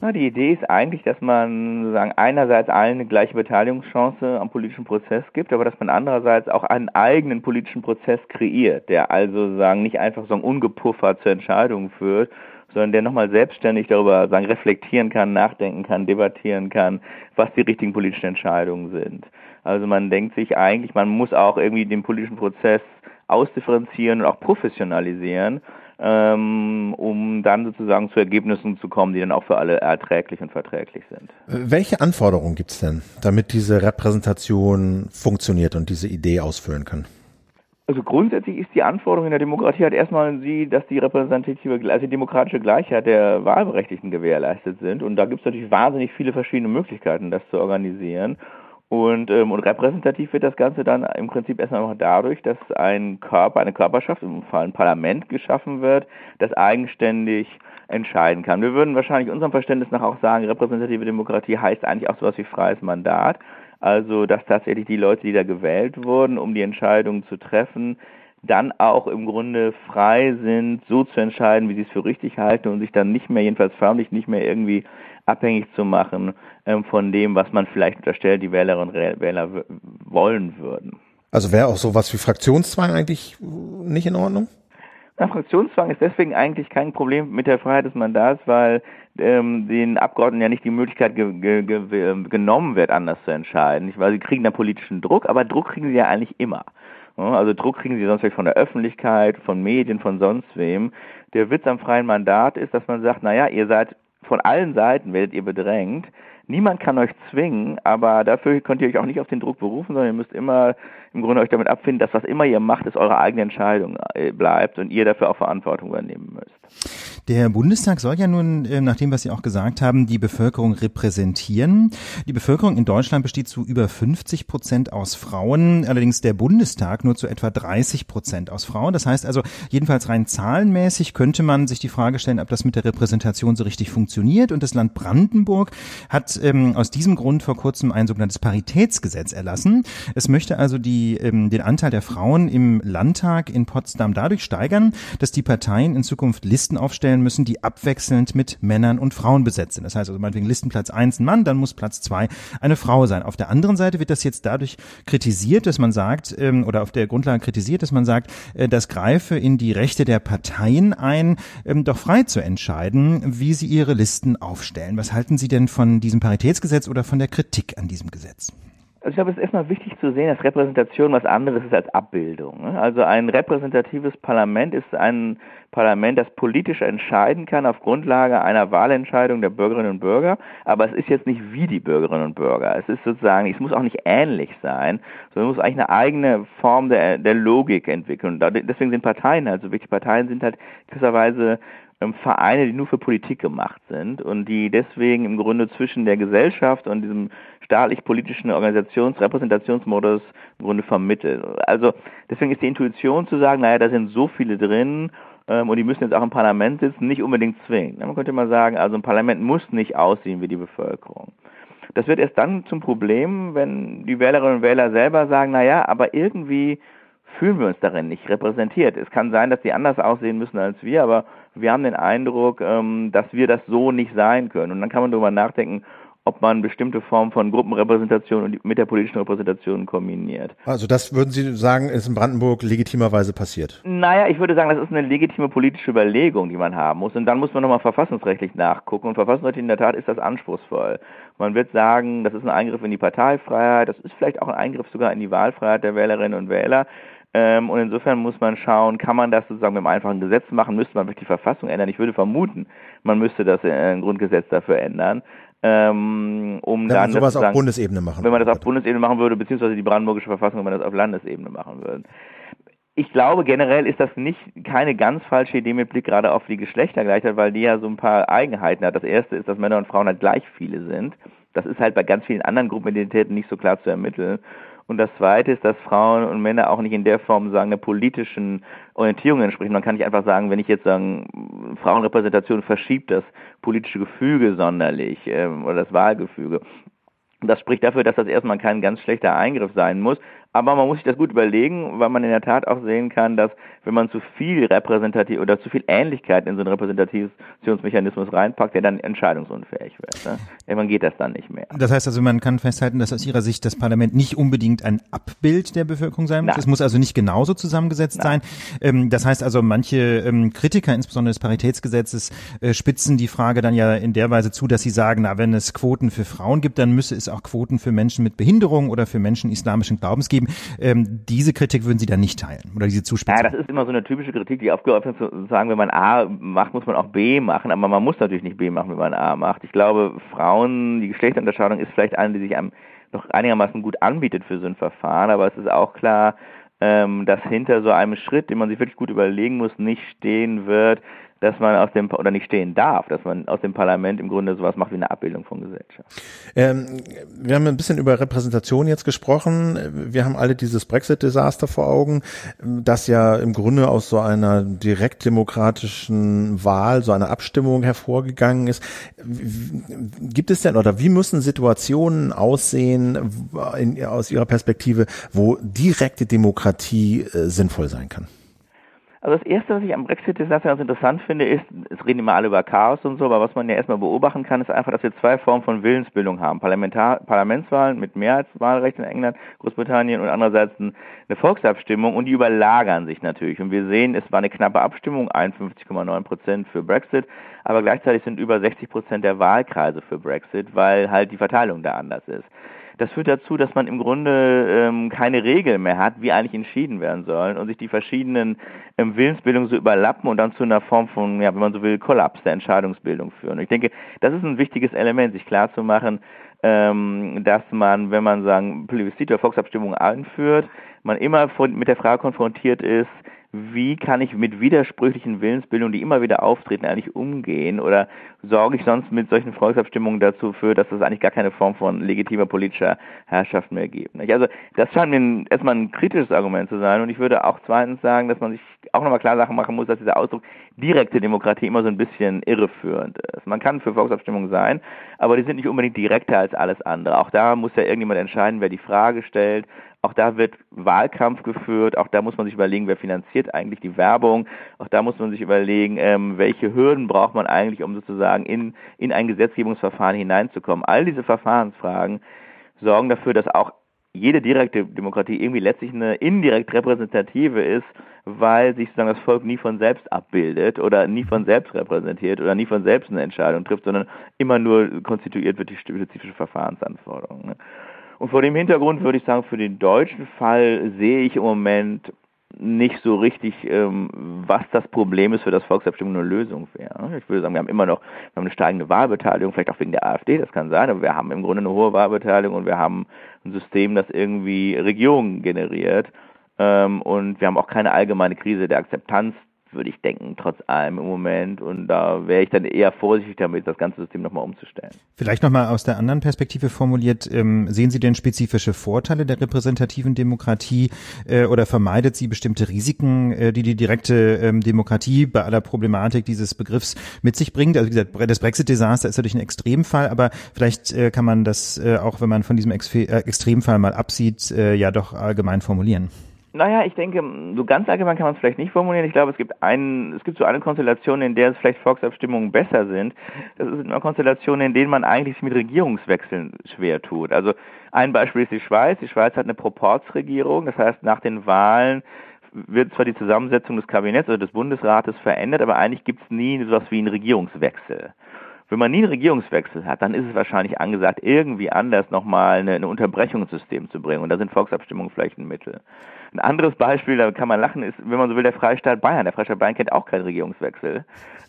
Na, die Idee ist eigentlich, dass man sagen, einerseits allen eine gleiche Beteiligungschance am politischen Prozess gibt, aber dass man andererseits auch einen eigenen politischen Prozess kreiert, der also sagen nicht einfach so ungepuffert zur Entscheidung führt, sondern der nochmal selbstständig darüber sagen, reflektieren kann, nachdenken kann, debattieren kann, was die richtigen politischen Entscheidungen sind. Also man denkt sich eigentlich, man muss auch irgendwie den politischen Prozess ausdifferenzieren und auch professionalisieren um dann sozusagen zu Ergebnissen zu kommen, die dann auch für alle erträglich und verträglich sind.
Welche Anforderungen gibt es denn, damit diese Repräsentation funktioniert und diese Idee ausfüllen kann?
Also grundsätzlich ist die Anforderung in der Demokratie halt erstmal sie, dass die repräsentative, also die demokratische Gleichheit der Wahlberechtigten gewährleistet sind. Und da gibt es natürlich wahnsinnig viele verschiedene Möglichkeiten, das zu organisieren. Und, ähm, und repräsentativ wird das Ganze dann im Prinzip erstmal noch dadurch, dass ein Körper, eine Körperschaft, im Fall ein Parlament geschaffen wird, das eigenständig entscheiden kann. Wir würden wahrscheinlich unserem Verständnis nach auch sagen, repräsentative Demokratie heißt eigentlich auch sowas wie freies Mandat. Also, dass tatsächlich die Leute, die da gewählt wurden, um die Entscheidungen zu treffen, dann auch im Grunde frei sind, so zu entscheiden, wie sie es für richtig halten und sich dann nicht mehr, jedenfalls förmlich nicht mehr irgendwie abhängig zu machen von dem, was man vielleicht unterstellt, die Wählerinnen und Wähler wollen würden.
Also wäre auch sowas wie Fraktionszwang eigentlich nicht in Ordnung?
Na, Fraktionszwang ist deswegen eigentlich kein Problem mit der Freiheit des Mandats, weil ähm, den Abgeordneten ja nicht die Möglichkeit ge ge ge genommen wird, anders zu entscheiden. Nicht? Weil sie kriegen da politischen Druck, aber Druck kriegen sie ja eigentlich immer. Also Druck kriegen sie sonst vielleicht von der Öffentlichkeit, von Medien, von sonst wem. Der Witz am freien Mandat ist, dass man sagt, naja, ihr seid von allen Seiten werdet ihr bedrängt. Niemand kann euch zwingen, aber dafür könnt ihr euch auch nicht auf den Druck berufen, sondern ihr müsst immer im Grunde euch damit abfinden, dass was immer ihr macht, ist eure eigene Entscheidung äh, bleibt und ihr dafür auch Verantwortung übernehmen müsst.
Der Bundestag soll ja nun, äh, nach dem, was Sie auch gesagt haben, die Bevölkerung repräsentieren. Die Bevölkerung in Deutschland besteht zu über 50 Prozent aus Frauen, allerdings der Bundestag nur zu etwa 30 Prozent aus Frauen. Das heißt also, jedenfalls rein zahlenmäßig könnte man sich die Frage stellen, ob das mit der Repräsentation so richtig funktioniert. Und das Land Brandenburg hat ähm, aus diesem Grund vor kurzem ein sogenanntes Paritätsgesetz erlassen. Es möchte also die, ähm, den Anteil der Frauen im Landtag in Potsdam dadurch steigern, dass die Parteien in Zukunft Listen aufstellen, stellen müssen, die abwechselnd mit Männern und Frauen besetzt sind. Das heißt also meinetwegen Listenplatz eins ein Mann, dann muss Platz zwei eine Frau sein. Auf der anderen Seite wird das jetzt dadurch kritisiert, dass man sagt, ähm, oder auf der Grundlage kritisiert, dass man sagt, äh, das greife in die Rechte der Parteien ein, ähm, doch frei zu entscheiden, wie sie ihre Listen aufstellen. Was halten Sie denn von diesem Paritätsgesetz oder von der Kritik an diesem Gesetz?
Also ich glaube, es ist erstmal wichtig zu sehen, dass Repräsentation was anderes ist als Abbildung. Ne? Also ein repräsentatives Parlament ist ein Parlament, das politisch entscheiden kann auf Grundlage einer Wahlentscheidung der Bürgerinnen und Bürger, aber es ist jetzt nicht wie die Bürgerinnen und Bürger. Es ist sozusagen, es muss auch nicht ähnlich sein, sondern es muss eigentlich eine eigene Form der, der Logik entwickeln. Deswegen sind Parteien halt so wichtig. Parteien sind halt gewisserweise Vereine, die nur für Politik gemacht sind und die deswegen im Grunde zwischen der Gesellschaft und diesem staatlich-politischen Organisationsrepräsentationsmodus im Grunde vermitteln. Also deswegen ist die Intuition zu sagen, naja, da sind so viele drin ähm, und die müssen jetzt auch im Parlament sitzen, nicht unbedingt zwingen. Man könnte mal sagen, also ein Parlament muss nicht aussehen wie die Bevölkerung. Das wird erst dann zum Problem, wenn die Wählerinnen und Wähler selber sagen, naja, aber irgendwie fühlen wir uns darin nicht repräsentiert. Es kann sein, dass die anders aussehen müssen als wir, aber wir haben den Eindruck, ähm, dass wir das so nicht sein können. Und dann kann man darüber nachdenken, ob man bestimmte Formen von Gruppenrepräsentation mit der politischen Repräsentation kombiniert.
Also das würden Sie sagen, ist in Brandenburg legitimerweise passiert?
Naja, ich würde sagen, das ist eine legitime politische Überlegung, die man haben muss. Und dann muss man nochmal verfassungsrechtlich nachgucken. Und verfassungsrechtlich in der Tat ist das anspruchsvoll. Man wird sagen, das ist ein Eingriff in die Parteifreiheit, das ist vielleicht auch ein Eingriff sogar in die Wahlfreiheit der Wählerinnen und Wähler. Ähm, und insofern muss man schauen, kann man das sozusagen mit einem einfachen Gesetz machen, müsste man wirklich die Verfassung ändern. Ich würde vermuten, man müsste das äh, Grundgesetz dafür ändern. Ähm, um wenn dann
man sowas auf Bundesebene machen
Wenn man das auf Bundesebene machen würde, beziehungsweise die brandenburgische Verfassung, wenn man das auf Landesebene machen würde. Ich glaube, generell ist das nicht keine ganz falsche Idee mit Blick gerade auf die Geschlechtergleichheit, weil die ja so ein paar Eigenheiten hat. Das erste ist, dass Männer und Frauen halt gleich viele sind. Das ist halt bei ganz vielen anderen Gruppenidentitäten nicht so klar zu ermitteln. Und das Zweite ist, dass Frauen und Männer auch nicht in der Form sagen, der politischen Orientierung entsprechen. Man kann nicht einfach sagen, wenn ich jetzt sagen, Frauenrepräsentation verschiebt das politische Gefüge sonderlich ähm, oder das Wahlgefüge. Das spricht dafür, dass das erstmal kein ganz schlechter Eingriff sein muss. Aber man muss sich das gut überlegen, weil man in der Tat auch sehen kann, dass wenn man zu viel repräsentativ oder zu viel Ähnlichkeit in so einen Repräsentationsmechanismus reinpackt, der dann entscheidungsunfähig wird. Ne? Irgendwann geht das dann nicht mehr.
Das heißt also, man kann festhalten, dass aus Ihrer Sicht das Parlament nicht unbedingt ein Abbild der Bevölkerung sein muss. Nein. Es muss also nicht genauso zusammengesetzt Nein. sein. Ähm, das heißt also, manche ähm, Kritiker, insbesondere des Paritätsgesetzes, äh, spitzen die Frage dann ja in der Weise zu, dass sie sagen, na, wenn es Quoten für Frauen gibt, dann müsse es auch Quoten für Menschen mit Behinderung oder für Menschen islamischen Glaubens geben. Ähm, diese Kritik würden Sie dann nicht teilen oder diese Zuspitzung?
Ja, immer so eine typische Kritik, die aufgeöffnet zu sagen, wenn man A macht, muss man auch B machen, aber man muss natürlich nicht B machen, wenn man A macht. Ich glaube, Frauen, die Geschlechterunterscheidung ist vielleicht eine, die sich einem noch einigermaßen gut anbietet für so ein Verfahren, aber es ist auch klar, ähm, dass hinter so einem Schritt, den man sich wirklich gut überlegen muss, nicht stehen wird, dass man aus dem oder nicht stehen darf, dass man aus dem Parlament im Grunde sowas macht wie eine Abbildung von Gesellschaft.
Ähm, wir haben ein bisschen über Repräsentation jetzt gesprochen. Wir haben alle dieses Brexit-Desaster vor Augen, das ja im Grunde aus so einer direktdemokratischen Wahl, so einer Abstimmung hervorgegangen ist. Gibt es denn oder wie müssen Situationen aussehen in, aus Ihrer Perspektive, wo direkte Demokratie äh, sinnvoll sein kann?
Also das Erste, was ich am Brexit-Desaster ganz interessant finde, ist, es reden immer alle über Chaos und so, aber was man ja erstmal beobachten kann, ist einfach, dass wir zwei Formen von Willensbildung haben. Parlamentar Parlamentswahlen mit Mehrheitswahlrecht in England, Großbritannien und andererseits eine Volksabstimmung und die überlagern sich natürlich. Und wir sehen, es war eine knappe Abstimmung, 51,9 Prozent für Brexit, aber gleichzeitig sind über 60 Prozent der Wahlkreise für Brexit, weil halt die Verteilung da anders ist. Das führt dazu, dass man im Grunde ähm, keine Regel mehr hat, wie eigentlich entschieden werden soll und sich die verschiedenen ähm, Willensbildungen so überlappen und dann zu einer Form von, ja, wenn man so will, Kollaps der Entscheidungsbildung führen. Und ich denke, das ist ein wichtiges Element, sich klarzumachen, ähm, dass man, wenn man sagen Plebiscit oder Volksabstimmung einführt, man immer mit der Frage konfrontiert ist, wie kann ich mit widersprüchlichen Willensbildungen, die immer wieder auftreten, eigentlich umgehen? Oder sorge ich sonst mit solchen Volksabstimmungen dazu für, dass es eigentlich gar keine Form von legitimer politischer Herrschaft mehr gibt? Also das scheint mir erstmal ein kritisches Argument zu sein. Und ich würde auch zweitens sagen, dass man sich auch nochmal klar Sachen machen muss, dass dieser Ausdruck direkte Demokratie immer so ein bisschen irreführend ist. Man kann für Volksabstimmungen sein, aber die sind nicht unbedingt direkter als alles andere. Auch da muss ja irgendjemand entscheiden, wer die Frage stellt, auch da wird Wahlkampf geführt. Auch da muss man sich überlegen, wer finanziert eigentlich die Werbung. Auch da muss man sich überlegen, ähm, welche Hürden braucht man eigentlich, um sozusagen in, in ein Gesetzgebungsverfahren hineinzukommen. All diese Verfahrensfragen sorgen dafür, dass auch jede direkte Demokratie irgendwie letztlich eine indirekt repräsentative ist, weil sich sozusagen das Volk nie von selbst abbildet oder nie von selbst repräsentiert oder nie von selbst eine Entscheidung trifft, sondern immer nur konstituiert wird die spezifische Verfahrensanforderungen. Und vor dem Hintergrund würde ich sagen, für den deutschen Fall sehe ich im Moment nicht so richtig, ähm, was das Problem ist, für das Volksabstimmung eine Lösung wäre. Ich würde sagen, wir haben immer noch wir haben eine steigende Wahlbeteiligung, vielleicht auch wegen der AfD, das kann sein, aber wir haben im Grunde eine hohe Wahlbeteiligung und wir haben ein System, das irgendwie Regierungen generiert. Ähm, und wir haben auch keine allgemeine Krise der Akzeptanz würde ich denken, trotz allem im Moment. Und da wäre ich dann eher vorsichtig damit, das ganze System nochmal umzustellen.
Vielleicht nochmal aus der anderen Perspektive formuliert, ähm, sehen Sie denn spezifische Vorteile der repräsentativen Demokratie äh, oder vermeidet sie bestimmte Risiken, äh, die die direkte ähm, Demokratie bei aller Problematik dieses Begriffs mit sich bringt? Also wie gesagt, das Brexit-Desaster ist natürlich ein Extremfall, aber vielleicht äh, kann man das äh, auch, wenn man von diesem Ex äh, Extremfall mal absieht, äh, ja doch allgemein formulieren.
Naja, ich denke, so ganz allgemein kann man es vielleicht nicht formulieren. Ich glaube, es gibt einen, es gibt so eine Konstellation, in der es vielleicht Volksabstimmungen besser sind. Das ist eine Konstellation, in denen man eigentlich mit Regierungswechseln schwer tut. Also ein Beispiel ist die Schweiz. Die Schweiz hat eine Proportsregierung. Das heißt, nach den Wahlen wird zwar die Zusammensetzung des Kabinetts oder des Bundesrates verändert, aber eigentlich gibt es nie so etwas wie einen Regierungswechsel. Wenn man nie einen Regierungswechsel hat, dann ist es wahrscheinlich angesagt, irgendwie anders nochmal eine, eine Unterbrechung ins System zu bringen. Und da sind Volksabstimmungen vielleicht ein Mittel. Ein anderes Beispiel, da kann man lachen, ist, wenn man so will, der Freistaat Bayern. Der Freistaat Bayern kennt auch keinen Regierungswechsel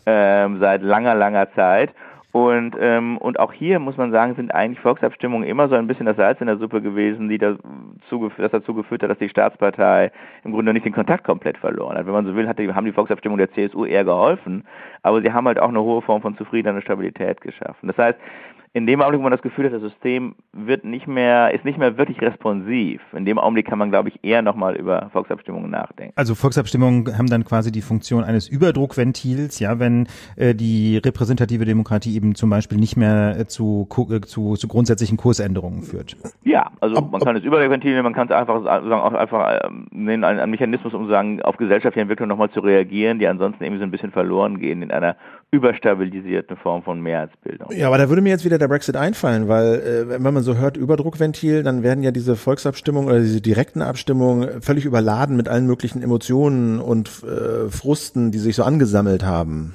ähm, seit langer, langer Zeit. Und, ähm, und auch hier muss man sagen, sind eigentlich Volksabstimmungen immer so ein bisschen das Salz in der Suppe gewesen, die dazu, das dazu geführt hat, dass die Staatspartei im Grunde nicht den Kontakt komplett verloren hat. Wenn man so will, hat die, haben die Volksabstimmungen der CSU eher geholfen, aber sie haben halt auch eine hohe Form von Zufriedenheit und Stabilität geschaffen. Das heißt, in dem Augenblick, wo man das Gefühl hat, das System wird nicht mehr, ist nicht mehr wirklich responsiv, in dem Augenblick kann man, glaube ich, eher nochmal über Volksabstimmungen nachdenken.
Also Volksabstimmungen haben dann quasi die Funktion eines Überdruckventils, ja, wenn äh, die repräsentative Demokratie eben zum Beispiel nicht mehr äh, zu, äh, zu, zu grundsätzlichen Kursänderungen führt.
Ja, also man kann es Überdruckventil nehmen, man kann es einfach sagen, auch einfach ähm, nennen, einen, einen Mechanismus, um sagen, auf gesellschaftliche Entwicklung nochmal zu reagieren, die ansonsten irgendwie so ein bisschen verloren gehen in einer überstabilisierten Form von Mehrheitsbildung.
Ja, aber da würde mir jetzt wieder der Brexit einfallen, weil äh, wenn man so hört Überdruckventil, dann werden ja diese Volksabstimmungen oder diese direkten Abstimmungen völlig überladen mit allen möglichen Emotionen und äh, Frusten, die sich so angesammelt haben.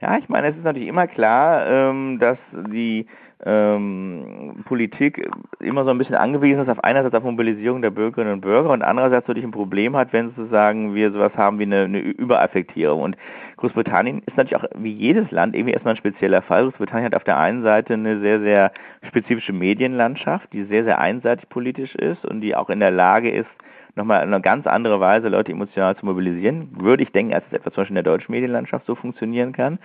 Ja, ich meine, es ist natürlich immer klar, ähm, dass die ähm, Politik immer so ein bisschen angewiesen ist auf einerseits auf Mobilisierung der Bürgerinnen und Bürger und andererseits natürlich ein Problem hat, wenn sozusagen wir sowas haben wie eine, eine Überaffektierung. Und Großbritannien ist natürlich auch wie jedes Land irgendwie erstmal ein spezieller Fall. Großbritannien hat auf der einen Seite eine sehr, sehr spezifische Medienlandschaft, die sehr, sehr einseitig politisch ist und die auch in der Lage ist, nochmal in eine ganz andere Weise Leute emotional zu mobilisieren, würde ich denken, als es etwa zum Beispiel in der deutschen Medienlandschaft so funktionieren kann.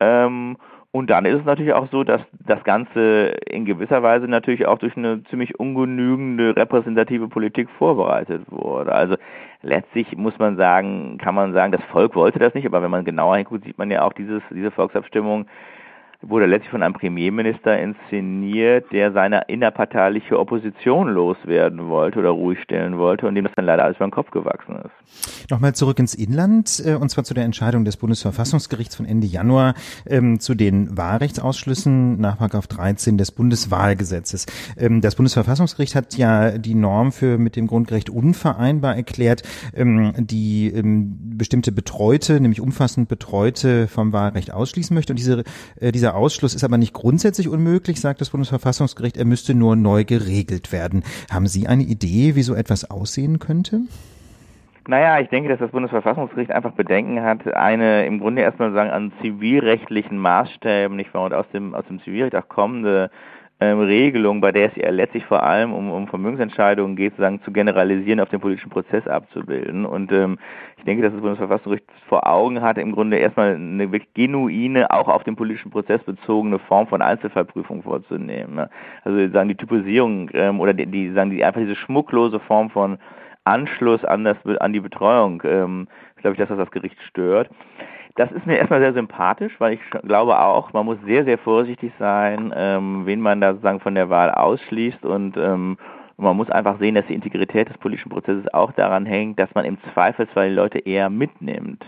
Ähm, und dann ist es natürlich auch so, dass das Ganze in gewisser Weise natürlich auch durch eine ziemlich ungenügende repräsentative Politik vorbereitet wurde. Also letztlich muss man sagen, kann man sagen, das Volk wollte das nicht, aber wenn man genauer hinguckt, sieht man ja auch dieses, diese Volksabstimmung wurde letztlich von einem Premierminister inszeniert, der seine innerparteiliche Opposition loswerden wollte oder ruhig stellen wollte und dem das dann leider alles über den Kopf gewachsen ist.
Nochmal zurück ins Inland, äh, und zwar zu der Entscheidung des Bundesverfassungsgerichts von Ende Januar ähm, zu den Wahlrechtsausschlüssen nach 13 des Bundeswahlgesetzes. Ähm, das Bundesverfassungsgericht hat ja die Norm für mit dem Grundrecht unvereinbar erklärt, ähm, die ähm, bestimmte Betreute, nämlich umfassend Betreute vom Wahlrecht ausschließen möchte. Und diese, äh, dieser Ausschluss ist aber nicht grundsätzlich unmöglich, sagt das Bundesverfassungsgericht. Er müsste nur neu geregelt werden. Haben Sie eine Idee, wie so etwas aussehen könnte?
Naja, ich denke, dass das Bundesverfassungsgericht einfach Bedenken hat, eine im Grunde erstmal sagen an zivilrechtlichen Maßstäben, nicht wahr, und aus dem, aus dem Zivilrecht auch kommende ähm, Regelung, bei der es ja letztlich vor allem um, um Vermögensentscheidungen geht, sozusagen zu generalisieren, auf den politischen Prozess abzubilden. Und ähm, ich denke, dass das Bundesverfassungsgericht vor Augen hat, im Grunde erstmal eine wirklich genuine, auch auf den politischen Prozess bezogene Form von Einzelfallprüfung vorzunehmen. Ne? Also sagen die Typisierung ähm, oder die, die sagen die einfach diese schmucklose Form von Anschluss an das an die Betreuung, ähm, glaube ich, dass das das Gericht stört. Das ist mir erstmal sehr sympathisch, weil ich glaube auch, man muss sehr, sehr vorsichtig sein, ähm, wen man da sozusagen von der Wahl ausschließt und ähm, man muss einfach sehen, dass die Integrität des politischen Prozesses auch daran hängt, dass man im Zweifelsfall die Leute eher mitnimmt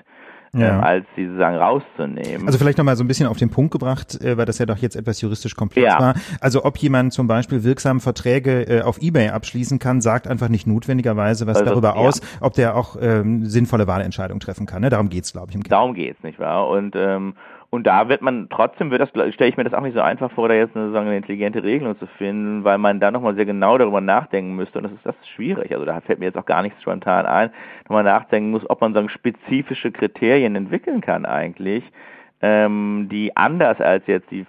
ja. äh, als sie sozusagen rauszunehmen.
Also vielleicht nochmal so ein bisschen auf den Punkt gebracht, äh, weil das ja doch jetzt etwas juristisch komplex ja. war. Also ob jemand zum Beispiel wirksam Verträge äh, auf Ebay abschließen kann, sagt einfach nicht notwendigerweise was also, darüber ja. aus, ob der auch ähm, sinnvolle Wahlentscheidungen treffen kann. Ne? Darum geht's, glaube ich. Im
Kern. Darum geht's, nicht wahr? Und ähm, und da wird man trotzdem wird das stelle ich mir das auch nicht so einfach vor, da jetzt eine, sagen, eine intelligente Regelung zu finden, weil man da nochmal sehr genau darüber nachdenken müsste und das ist das ist schwierig. Also da fällt mir jetzt auch gar nichts spontan ein, nochmal nachdenken muss, ob man sagen spezifische Kriterien entwickeln kann eigentlich, ähm, die anders als jetzt die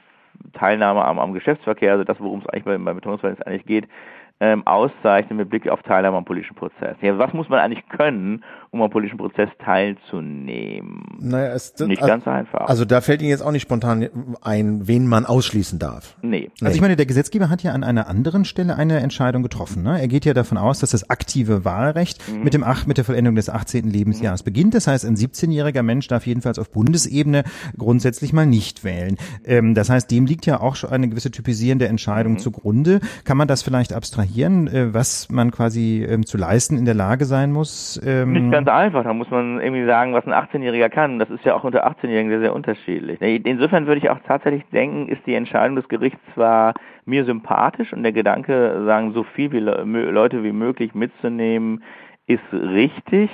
Teilnahme am, am Geschäftsverkehr, also das, worum es eigentlich bei, bei Betonungsverhältnis eigentlich geht, ähm, auszeichnen mit Blick auf Teilnahme am politischen Prozess. Ja, was muss man eigentlich können, um am politischen Prozess teilzunehmen?
Naja, es, nicht also, ganz einfach. Also da fällt Ihnen jetzt auch nicht spontan ein, wen man ausschließen darf.
Nee. Also ich meine, der Gesetzgeber hat ja an einer anderen Stelle eine Entscheidung getroffen. Ne? Er geht ja davon aus, dass das aktive Wahlrecht mhm. mit dem Ach, mit der Vollendung des 18. Lebensjahres mhm. beginnt. Das heißt, ein 17-jähriger Mensch darf jedenfalls auf Bundesebene grundsätzlich mal nicht wählen. Ähm, das heißt, dem liegt ja auch schon eine gewisse typisierende Entscheidung mhm. zugrunde. Kann man das vielleicht abstrahieren, äh, was man quasi ähm, zu leisten in der Lage sein muss?
Ähm, nicht ganz einfach. Da muss man irgendwie sagen, was ein 18-Jähriger kann. Das ist ja auch unter 18-Jährigen sehr, sehr unterschiedlich. Insofern würde ich auch tatsächlich denken, ist die Entscheidung des Gerichts zwar mir sympathisch und der Gedanke, sagen, so viel wie Leute wie möglich mitzunehmen, ist richtig.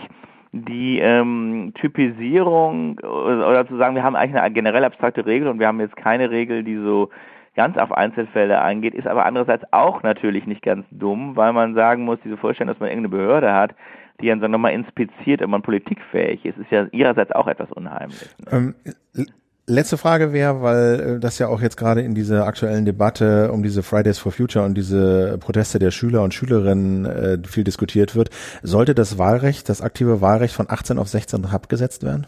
Die ähm, Typisierung oder zu sagen, wir haben eigentlich eine generell abstrakte Regel und wir haben jetzt keine Regel, die so ganz auf Einzelfälle eingeht, ist aber andererseits auch natürlich nicht ganz dumm, weil man sagen muss, diese Vorstellung, dass man irgendeine Behörde hat, die dann so nochmal inspiziert, ob man politikfähig ist, ist ja ihrerseits auch etwas unheimlich.
Ne? Ähm, letzte Frage wäre, weil äh, das ja auch jetzt gerade in dieser aktuellen Debatte um diese Fridays for Future und diese Proteste der Schüler und Schülerinnen äh, viel diskutiert wird, sollte das Wahlrecht, das aktive Wahlrecht von 18 auf 16 abgesetzt werden?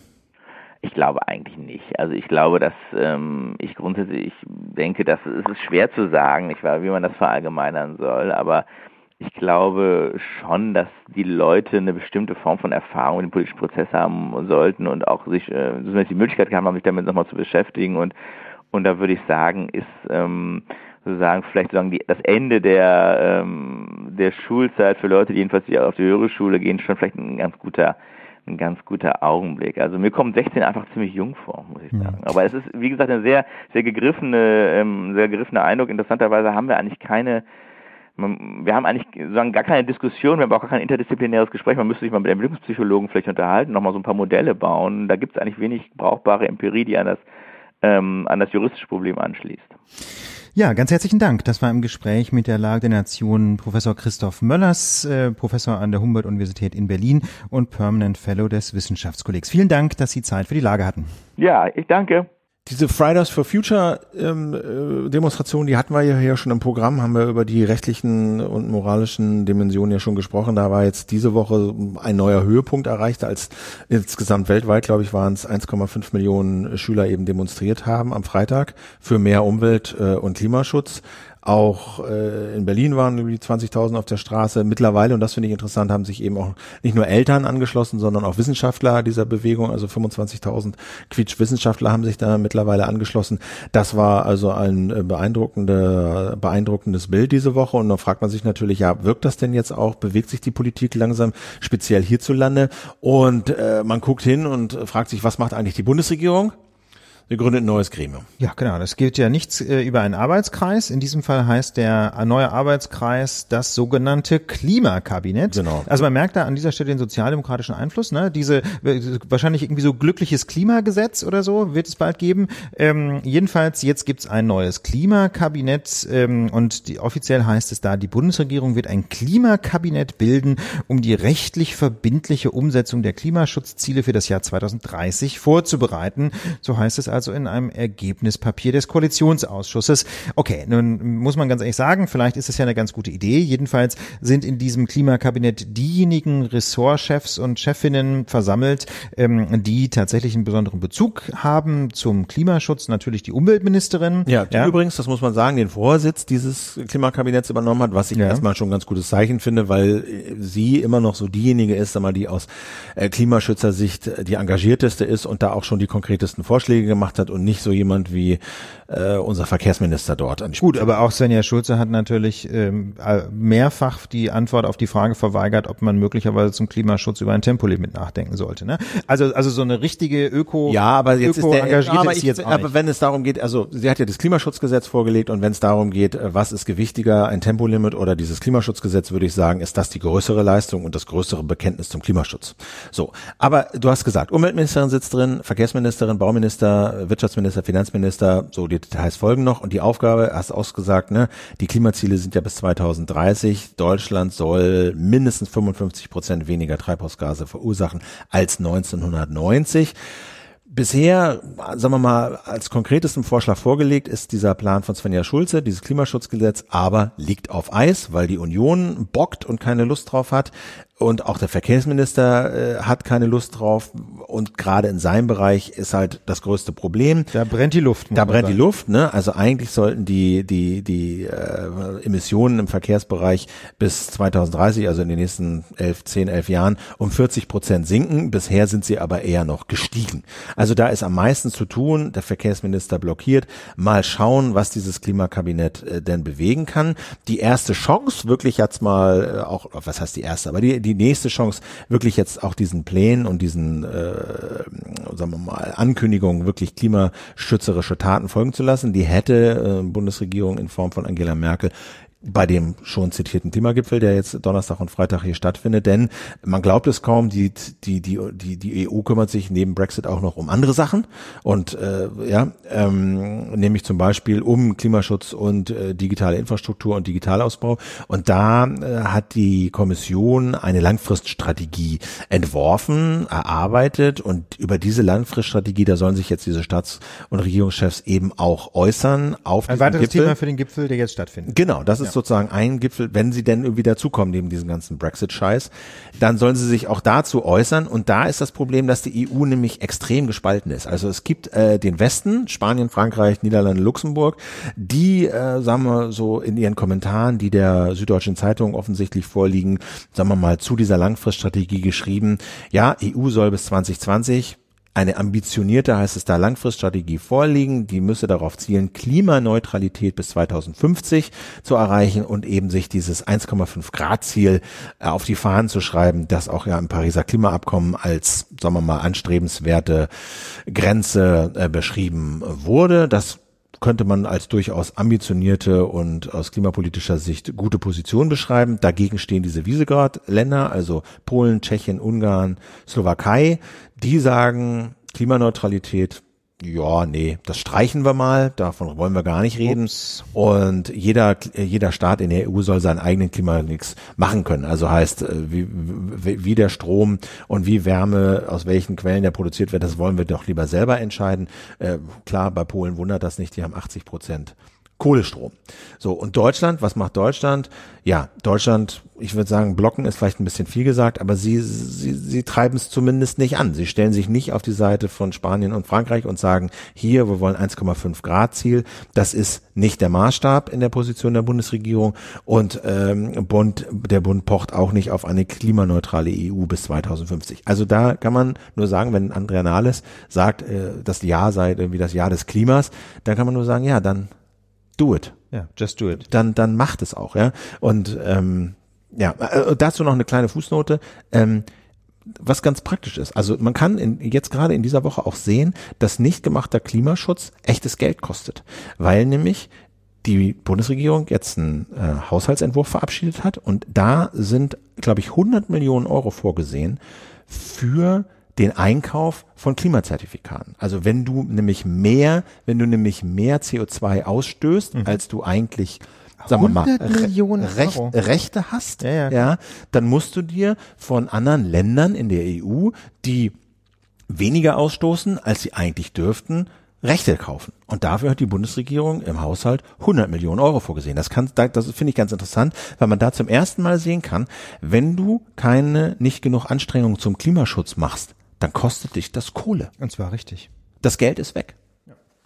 Ich glaube eigentlich nicht. Also ich glaube, dass ähm, ich grundsätzlich ich denke, dass es ist schwer zu sagen, nicht wahr, wie man das verallgemeinern soll, aber ich glaube schon, dass die Leute eine bestimmte Form von Erfahrung in den politischen Prozess haben sollten und auch sich äh, die Möglichkeit haben, sich damit nochmal zu beschäftigen. Und, und da würde ich sagen, ist ähm, sozusagen vielleicht sozusagen die, das Ende der, ähm, der Schulzeit für Leute, die jedenfalls auf die höhere Schule gehen, schon vielleicht ein ganz guter ein ganz guter Augenblick. Also mir kommt 16 einfach ziemlich jung vor, muss ich sagen. Ja. Aber es ist, wie gesagt, ein sehr, sehr gegriffene, ähm, sehr gegriffener Eindruck. Interessanterweise haben wir eigentlich keine wir haben eigentlich sagen, gar keine Diskussion, wir haben auch gar kein interdisziplinäres Gespräch. Man müsste sich mal mit Entwicklungspsychologen vielleicht unterhalten, nochmal so ein paar Modelle bauen. Da gibt es eigentlich wenig brauchbare Empirie, die an das, ähm, an das juristische Problem anschließt.
Ja, ganz herzlichen Dank. Das war im Gespräch mit der Lage der Nation Professor Christoph Möllers, äh, Professor an der Humboldt-Universität in Berlin und Permanent Fellow des Wissenschaftskollegs. Vielen Dank, dass Sie Zeit für die Lage hatten.
Ja, ich danke.
Diese Fridays for Future ähm, äh, Demonstration, die hatten wir ja hier schon im Programm, haben wir über die rechtlichen und moralischen Dimensionen ja schon gesprochen. Da war jetzt diese Woche ein neuer Höhepunkt erreicht, als insgesamt weltweit, glaube ich, waren es 1,5 Millionen Schüler eben demonstriert haben am Freitag für mehr Umwelt äh, und Klimaschutz. Auch äh, in Berlin waren irgendwie 20.000 auf der Straße. Mittlerweile, und das finde ich interessant, haben sich eben auch nicht nur Eltern angeschlossen, sondern auch Wissenschaftler dieser Bewegung. Also 25.000 Quietsch-Wissenschaftler haben sich da mittlerweile angeschlossen. Das war also ein äh, beeindruckende, beeindruckendes Bild diese Woche. Und dann fragt man sich natürlich, ja, wirkt das denn jetzt auch? Bewegt sich die Politik langsam, speziell hierzulande? Und äh, man guckt hin und fragt sich, was macht eigentlich die Bundesregierung? Sie gründet ein neues Gremium.
Ja, genau. Das gilt ja nichts äh, über einen Arbeitskreis. In diesem Fall heißt der neue Arbeitskreis das sogenannte Klimakabinett. Genau. Also man merkt da an dieser Stelle den sozialdemokratischen Einfluss. Ne? Diese wahrscheinlich irgendwie so glückliches Klimagesetz oder so wird es bald geben. Ähm, jedenfalls jetzt gibt's ein neues Klimakabinett ähm, und die, offiziell heißt es da, die Bundesregierung wird ein Klimakabinett bilden, um die rechtlich verbindliche Umsetzung der Klimaschutzziele für das Jahr 2030 vorzubereiten. So heißt es also in einem Ergebnispapier des Koalitionsausschusses. Okay, nun muss man ganz ehrlich sagen, vielleicht ist es ja eine ganz gute Idee. Jedenfalls sind in diesem Klimakabinett diejenigen Ressortchefs und Chefinnen versammelt, ähm, die tatsächlich einen besonderen Bezug haben zum Klimaschutz. Natürlich die Umweltministerin.
Ja, die ja. übrigens, das muss man sagen, den Vorsitz dieses Klimakabinetts übernommen hat, was ich ja. erstmal schon ein ganz gutes Zeichen finde, weil sie immer noch so diejenige ist, sag mal, die aus äh, Klimaschützersicht die engagierteste ist und da auch schon die konkretesten Vorschläge gemacht gemacht hat und nicht so jemand wie äh, unser Verkehrsminister dort.
Gut, aber auch Svenja Schulze hat natürlich ähm, mehrfach die Antwort auf die Frage verweigert, ob man möglicherweise zum Klimaschutz über ein Tempolimit nachdenken sollte. Ne? Also also so eine richtige Öko
ja, aber jetzt Öko ist der, aber, ich, jetzt aber wenn es darum geht, also sie hat ja das Klimaschutzgesetz vorgelegt und wenn es darum geht, äh, was ist gewichtiger, ein Tempolimit oder dieses Klimaschutzgesetz, würde ich sagen, ist das die größere Leistung und das größere Bekenntnis zum Klimaschutz. So, aber du hast gesagt, Umweltministerin sitzt drin, Verkehrsministerin, Bauminister, Wirtschaftsminister, Finanzminister, so die Details folgen noch. Und die Aufgabe, hast ausgesagt, ne, die Klimaziele sind ja bis 2030. Deutschland soll mindestens 55 Prozent weniger Treibhausgase verursachen als 1990. Bisher, sagen wir mal, als konkretesten Vorschlag vorgelegt ist dieser Plan von Svenja Schulze, dieses Klimaschutzgesetz, aber liegt auf Eis, weil die Union bockt und keine Lust drauf hat. Und auch der Verkehrsminister äh, hat keine Lust drauf. Und gerade in seinem Bereich ist halt das größte Problem.
Da brennt die Luft.
Da brennt sagen. die Luft. Ne? Also eigentlich sollten die die die äh, Emissionen im Verkehrsbereich bis 2030, also in den nächsten elf, zehn, elf Jahren, um 40 Prozent sinken. Bisher sind sie aber eher noch gestiegen. Also da ist am meisten zu tun. Der Verkehrsminister blockiert. Mal schauen, was dieses Klimakabinett äh, denn bewegen kann. Die erste Chance, wirklich jetzt mal äh, auch, was heißt die erste, aber die die die nächste Chance, wirklich jetzt auch diesen Plänen und diesen, äh, sagen wir mal, Ankündigungen wirklich klimaschützerische Taten folgen zu lassen, die hätte äh, Bundesregierung in Form von Angela Merkel bei dem schon zitierten Klimagipfel, der jetzt Donnerstag und Freitag hier stattfindet, denn man glaubt es kaum, die die die die die EU kümmert sich neben Brexit auch noch um andere Sachen und äh, ja, ähm, nämlich zum Beispiel um Klimaschutz und äh, digitale Infrastruktur und Digitalausbau und da äh, hat die Kommission eine Langfriststrategie entworfen, erarbeitet und über diese Langfriststrategie, da sollen sich jetzt diese Staats- und Regierungschefs eben auch äußern auf
ein weiteres Gipfel. Thema für den Gipfel, der jetzt stattfindet.
Genau, das ist ja sozusagen ein Gipfel, wenn sie denn irgendwie dazukommen neben diesem ganzen Brexit-Scheiß, dann sollen sie sich auch dazu äußern. Und da ist das Problem, dass die EU nämlich extrem gespalten ist. Also es gibt äh, den Westen, Spanien, Frankreich, Niederlande, Luxemburg, die, äh, sagen wir so in ihren Kommentaren, die der Süddeutschen Zeitung offensichtlich vorliegen, sagen wir mal, zu dieser Langfriststrategie geschrieben, ja, EU soll bis 2020 eine ambitionierte, heißt es da, Langfriststrategie vorliegen. Die müsse darauf zielen, Klimaneutralität bis 2050 zu erreichen und eben sich dieses 1,5 Grad Ziel äh, auf die Fahnen zu schreiben, das auch ja im Pariser Klimaabkommen als, sagen wir mal, anstrebenswerte Grenze äh, beschrieben wurde. Das könnte man als durchaus ambitionierte und aus klimapolitischer Sicht gute Position beschreiben. Dagegen stehen diese Wiesegrad-Länder, also Polen, Tschechien, Ungarn, Slowakei. Die sagen, Klimaneutralität ja, nee, das streichen wir mal, davon wollen wir gar nicht reden. Ups. Und jeder, jeder Staat in der EU soll seinen eigenen Klimamix machen können. Also heißt, äh, wie, wie der Strom und wie Wärme, aus welchen Quellen der produziert wird, das wollen wir doch lieber selber entscheiden. Äh, klar, bei Polen wundert das nicht, die haben 80 Prozent Kohlestrom. So, und Deutschland, was macht Deutschland? Ja, Deutschland, ich würde sagen, blocken ist vielleicht ein bisschen viel gesagt, aber sie, sie, sie treiben es zumindest nicht an. Sie stellen sich nicht auf die Seite von Spanien und Frankreich und sagen, hier, wir wollen 1,5 Grad Ziel. Das ist nicht der Maßstab in der Position der Bundesregierung und ähm, Bund, der Bund pocht auch nicht auf eine klimaneutrale EU bis 2050. Also da kann man nur sagen, wenn Andrea Nahles sagt, äh, das Jahr sei irgendwie das Jahr des Klimas, dann kann man nur sagen, ja, dann do it.
Ja, just do it.
Dann, dann macht es auch, ja. Und ähm, ja, äh, dazu noch eine kleine Fußnote. Ähm, was ganz praktisch ist. Also man kann in, jetzt gerade in dieser Woche auch sehen, dass nicht gemachter Klimaschutz echtes Geld kostet, weil nämlich die Bundesregierung jetzt einen äh, Haushaltsentwurf verabschiedet hat und da sind, glaube ich, 100 Millionen Euro vorgesehen für den Einkauf von Klimazertifikaten. Also wenn du nämlich mehr, wenn du nämlich mehr CO2 ausstößt, mhm. als du eigentlich sagen wir mal,
Millionen
Recht, Rechte hast,
ja, ja.
ja, dann musst du dir von anderen Ländern in der EU, die weniger ausstoßen, als sie eigentlich dürften, Rechte kaufen. Und dafür hat die Bundesregierung im Haushalt 100 Millionen Euro vorgesehen. Das kann, das finde ich ganz interessant, weil man da zum ersten Mal sehen kann, wenn du keine, nicht genug Anstrengungen zum Klimaschutz machst, dann kostet dich das Kohle.
Und zwar richtig.
Das Geld ist weg.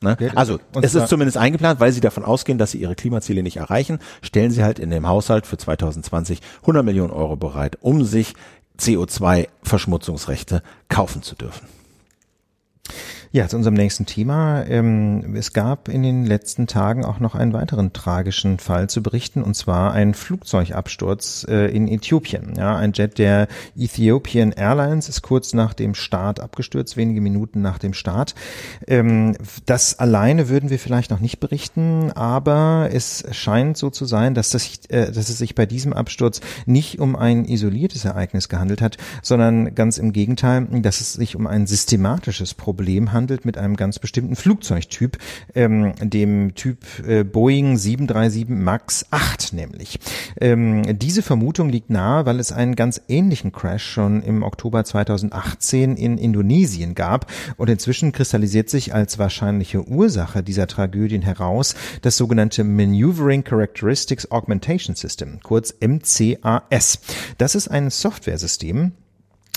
Ne? Also es ist zumindest eingeplant, weil sie davon ausgehen, dass sie ihre Klimaziele nicht erreichen, stellen sie halt in dem Haushalt für 2020 100 Millionen Euro bereit, um sich CO2-Verschmutzungsrechte kaufen zu dürfen.
Ja, zu unserem nächsten Thema. Ähm, es gab in den letzten Tagen auch noch einen weiteren tragischen Fall zu berichten, und zwar ein Flugzeugabsturz äh, in Äthiopien. Ja, ein Jet der Ethiopian Airlines ist kurz nach dem Start abgestürzt, wenige Minuten nach dem Start. Ähm, das alleine würden wir vielleicht noch nicht berichten, aber es scheint so zu sein, dass, das, äh, dass es sich bei diesem Absturz nicht um ein isoliertes Ereignis gehandelt hat, sondern ganz im Gegenteil, dass es sich um ein systematisches Problem handelt handelt mit einem ganz bestimmten Flugzeugtyp, ähm, dem Typ äh, Boeing 737 MAX 8 nämlich. Ähm, diese Vermutung liegt nahe, weil es einen ganz ähnlichen Crash schon im Oktober 2018 in Indonesien gab und inzwischen kristallisiert sich als wahrscheinliche Ursache dieser Tragödien heraus das sogenannte Maneuvering Characteristics Augmentation System, kurz MCAS. Das ist ein Softwaresystem,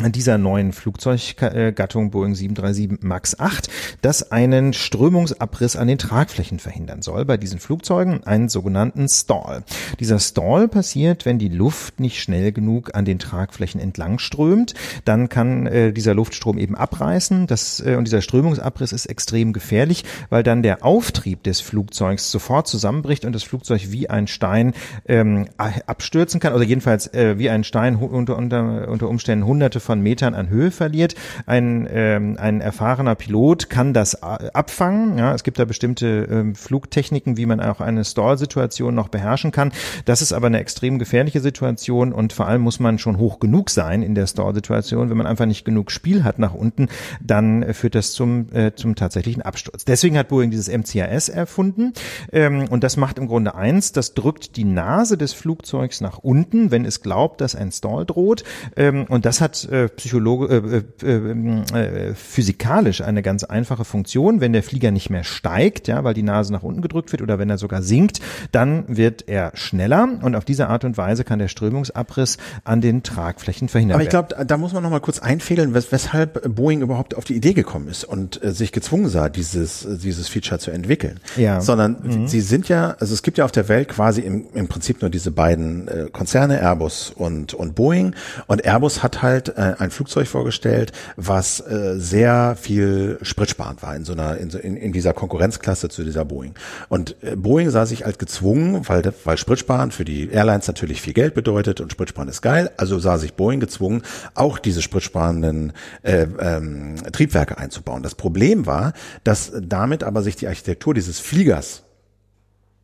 dieser neuen Flugzeuggattung Boeing 737 MAX 8, das einen Strömungsabriss an den Tragflächen verhindern soll. Bei diesen Flugzeugen einen sogenannten Stall. Dieser Stall passiert, wenn die Luft nicht schnell genug an den Tragflächen entlang strömt. Dann kann äh, dieser Luftstrom eben abreißen. Das, äh, und dieser Strömungsabriss ist extrem gefährlich, weil dann der Auftrieb des Flugzeugs sofort zusammenbricht und das Flugzeug wie ein Stein ähm, abstürzen kann. Oder jedenfalls äh, wie ein Stein unter, unter, unter Umständen hunderte von Metern an Höhe verliert. Ein, ähm, ein erfahrener Pilot kann das abfangen. Ja, es gibt da bestimmte ähm, Flugtechniken, wie man auch eine Stall-Situation noch beherrschen kann. Das ist aber eine extrem gefährliche Situation und vor allem muss man schon hoch genug sein in der Stall-Situation. Wenn man einfach nicht genug Spiel hat nach unten, dann äh, führt das zum, äh, zum tatsächlichen Absturz. Deswegen hat Boeing dieses MCAS erfunden ähm, und das macht im Grunde eins, das drückt die Nase des Flugzeugs nach unten, wenn es glaubt, dass ein Stall droht ähm, und das hat äh, Psychologe, äh, äh, äh, physikalisch eine ganz einfache Funktion. Wenn der Flieger nicht mehr steigt, ja, weil die Nase nach unten gedrückt wird oder wenn er sogar sinkt, dann wird er schneller und auf diese Art und Weise kann der Strömungsabriss an den Tragflächen verhindert
werden. Aber ich glaube, da muss man noch mal kurz einfädeln, wes weshalb Boeing überhaupt auf die Idee gekommen ist und äh, sich gezwungen sah, dieses, dieses Feature zu entwickeln.
Ja.
Sondern mhm. sie sind ja, also es gibt ja auf der Welt quasi im, im Prinzip nur diese beiden äh, Konzerne, Airbus und, und Boeing. Und Airbus hat halt äh, ein Flugzeug vorgestellt, was äh, sehr viel spritsparend war in so einer in, so, in, in dieser Konkurrenzklasse zu dieser Boeing. Und äh, Boeing sah sich halt gezwungen, weil weil Spritsparen für die Airlines natürlich viel Geld bedeutet und Spritsparen ist geil, also sah sich Boeing gezwungen, auch diese spritsparenden äh, ähm, Triebwerke einzubauen. Das Problem war, dass damit aber sich die Architektur dieses Fliegers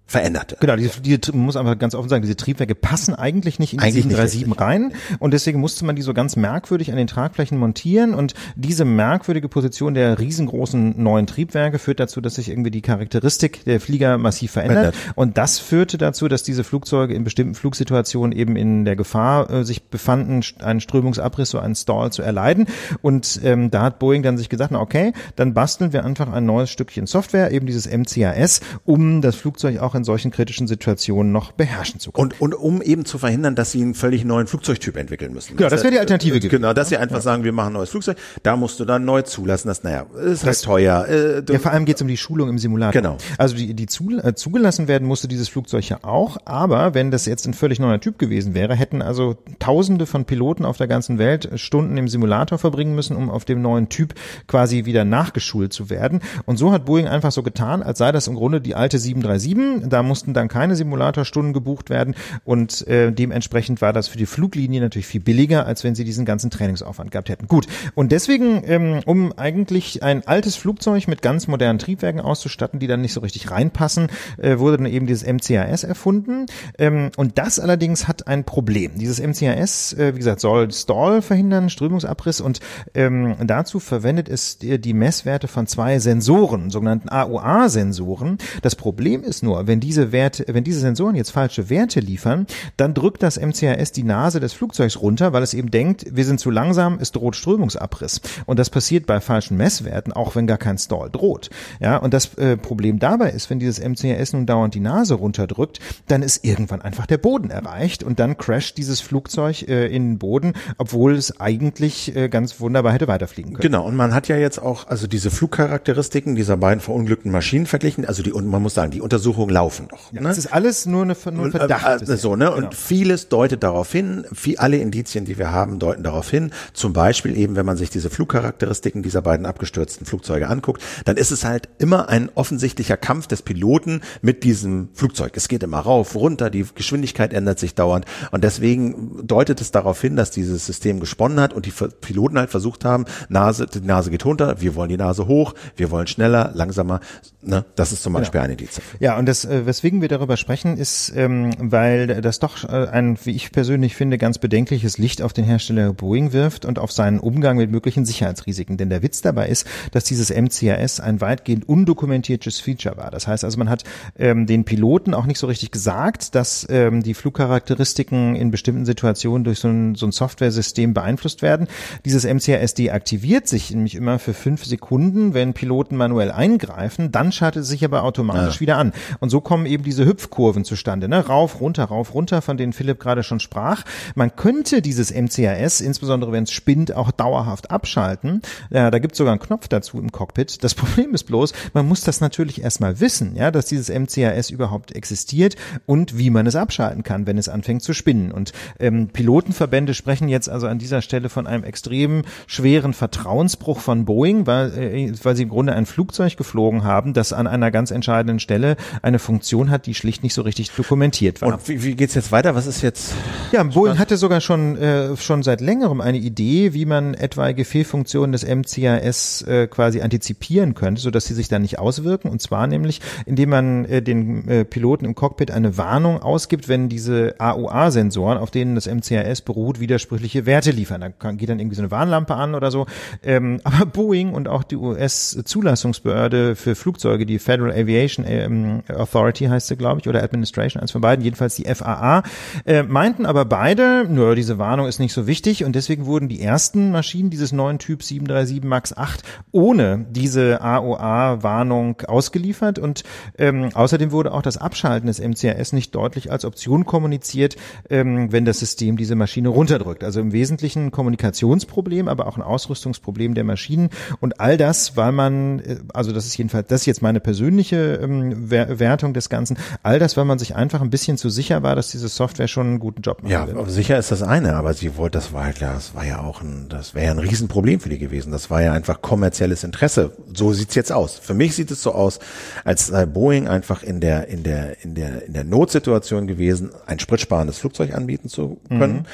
veränderte.
Genau, diese, diese, man muss einfach ganz offen sagen, diese Triebwerke passen eigentlich nicht in die 737 rein. Und deswegen musste man die so ganz merkwürdig an den Tragflächen montieren. Und diese merkwürdige Position der riesengroßen neuen Triebwerke führt dazu, dass sich irgendwie die Charakteristik der Flieger massiv verändert. Verändert. und das führte dazu, dass diese Flugzeuge in bestimmten Flugsituationen eben in der Gefahr äh, sich befanden, einen Strömungsabriss, so einen Stall zu erleiden. Und ähm, da hat Boeing dann sich gesagt, na okay, dann basteln wir einfach ein neues Stückchen Software, eben dieses MCAS, um das Flugzeug auch in solchen kritischen Situationen noch beherrschen zu können.
Und, und um eben zu verhindern, dass sie einen völlig neuen Flugzeugtyp entwickeln müssen.
Genau, das wäre die Alternative gewesen.
Genau, dass sie einfach sagen, wir machen ein neues Flugzeug, da musst du dann neu zulassen, das, naja, ist halt teuer. Äh,
Ja, vor allem geht es um die Schulung im Simulator.
Genau.
Also die, die zu, äh, zugelassen werden musste dieses Flugzeug ja auch, aber wenn das jetzt ein völlig neuer Typ gewesen wäre, hätten also Tausende von Piloten auf der ganzen Welt Stunden im Simulator verbringen müssen, um auf dem neuen Typ quasi wieder nachgeschult zu werden. Und so hat Boeing einfach so getan, als sei das im Grunde die alte 737. Da mussten dann keine Simulatorstunden gebucht werden und äh, dementsprechend war das für die Fluglinie natürlich viel billiger, als wenn sie diesen ganzen Trainingsaufwand gehabt hätten. Gut, und deswegen, ähm, um eigentlich ein altes Flugzeug mit ganz modernen Triebwerken auszustatten, die dann nicht so richtig reinpassen, äh, wurde dann eben dieses MCAS erfunden. Ähm, und das allerdings hat ein Problem. Dieses MCAS, äh, wie gesagt, soll Stall verhindern, Strömungsabriss und ähm, dazu verwendet es die, die Messwerte von zwei Sensoren, sogenannten AOA-Sensoren. Das Problem ist nur, wenn diese Werte, wenn diese Sensoren jetzt falsche Werte liefern, dann drückt das MCAS die Nase des Flugzeugs runter, weil es eben denkt, wir sind zu langsam, es droht Strömungsabriss. Und das passiert bei falschen Messwerten, auch wenn gar kein Stall droht. Ja, und das äh, Problem dabei ist, wenn dieses MCAS nun dauernd die Nase runterdrückt, dann ist irgendwann einfach der Boden erreicht und dann crasht dieses Flugzeug äh, in den Boden, obwohl es eigentlich äh, ganz wunderbar hätte weiterfliegen können.
Genau, und man hat ja jetzt auch also diese Flugcharakteristiken dieser beiden verunglückten Maschinen verglichen. Also die, und man muss sagen, die Untersuchungen laufen noch. ne?
Das ist alles nur, eine, nur ein Verdacht.
Äh, äh,
bisher.
so, ne?
Genau.
Und vieles deutet darauf hin, viel, alle Indizien, die wir haben, deuten darauf hin. Zum Beispiel eben, wenn man sich diese Flugcharakteristiken dieser beiden abgestürzten Flugzeuge anguckt, dann ist es halt immer ein offensichtlicher Kampf des Piloten mit diesem Flugzeug. Es geht immer rauf, runter, die Geschwindigkeit ändert sich dauernd. Und deswegen deutet es darauf hin, dass dieses System gesponnen hat und die Piloten halt versucht haben, Nase, die Nase geht runter, wir wollen die Nase hoch, wir wollen schneller, langsamer. Ne? Das ist zum Beispiel ein Indiz.
Ja, und das, äh, weswegen wir darüber sprechen, ist, ähm, weil das doch äh, ein, wie ich persönlich finde, ganz bedenkliches Licht auf den Hersteller Boeing wirft und auf seinen Umgang mit möglichen Sicherheitsrisiken. Denn der Witz dabei ist, dass dieses MCAS ein weitgehend undokumentiertes Feature war. Das heißt also, man hat ähm, den Piloten auch nicht so richtig gesagt, dass ähm, die Flugcharakteristiken in bestimmten Situationen durch so ein, so ein Softwaresystem beeinflusst werden. Dieses MCAS deaktiviert sich nämlich immer für fünf Sekunden, wenn Piloten manuell eingreifen, dann schaltet es sich aber automatisch wieder an. Und so kommen eben diese Hüpfkurven zustande, ne? rauf, runter, rauf, runter, von denen Philipp gerade schon sprach. Man könnte dieses MCAS, insbesondere wenn es spinnt, auch dauerhaft abschalten. Ja, da gibt es sogar einen Knopf dazu im Cockpit. Das Problem ist bloß, man muss das natürlich erstmal wissen, ja, dass dieses MCAS überhaupt existiert und wie man es abschalten kann, wenn es anfängt zu spinnen. Und ähm, Pilotenverbände sprechen jetzt also an dieser Stelle von einem extrem schweren Vertrauensbruch von Boeing, weil, äh, weil sie im Grunde ein Flugzeug geflogen haben, das an einer ganz entscheidenden Stelle eine Funktion hat, die schlicht nicht so richtig dokumentiert war.
Und wie, wie geht's jetzt weiter? Was ist jetzt?
Ja, Boeing hatte sogar schon äh, schon seit längerem eine Idee, wie man etwaige Fehlfunktionen des MCAS äh, quasi antizipieren könnte, so dass sie sich dann nicht auswirken. Und zwar nämlich, indem man äh, den äh, Piloten im Cockpit eine Warnung ausgibt, wenn diese AOA-Sensoren, auf denen das MCAS beruht, widersprüchliche Werte liefern. Da kann, geht dann irgendwie so eine Warnlampe an oder so. Ähm, aber Boeing und auch die US-Zulassungsbehörde für Flugzeuge, die Federal Aviation ähm, Authority heißt sie, glaube ich, oder Administration, eins von beiden, jedenfalls die FAA, äh, meinten aber beide, nö, diese Warnung ist nicht so wichtig und deswegen wurden die ersten Maschinen dieses neuen Typ 737 MAX 8 ohne diese AOA-Warnung ausgeliefert und ähm, außerdem wurde auch das Abschalten des MCAS nicht deutlich als Option kommuniziert, ähm, wenn das System diese Maschine runterdrückt. Also im Wesentlichen ein Kommunikationsproblem, aber auch ein Ausrüstungsproblem der Maschinen und all das, weil man, äh, also das ist jedenfalls, das ist jetzt meine persönliche ähm, Wer- Wertung des Ganzen, all das, weil man sich einfach ein bisschen zu sicher war, dass diese Software schon einen guten Job macht.
Ja, sicher ist das eine, aber sie wollte, das war halt klar, das war ja auch ein, das wäre ja ein Riesenproblem für die gewesen. Das war ja einfach kommerzielles Interesse. So sieht's jetzt aus. Für mich sieht es so aus, als sei Boeing einfach in der, in der, in der, in der Notsituation gewesen, ein spritsparendes Flugzeug anbieten zu können.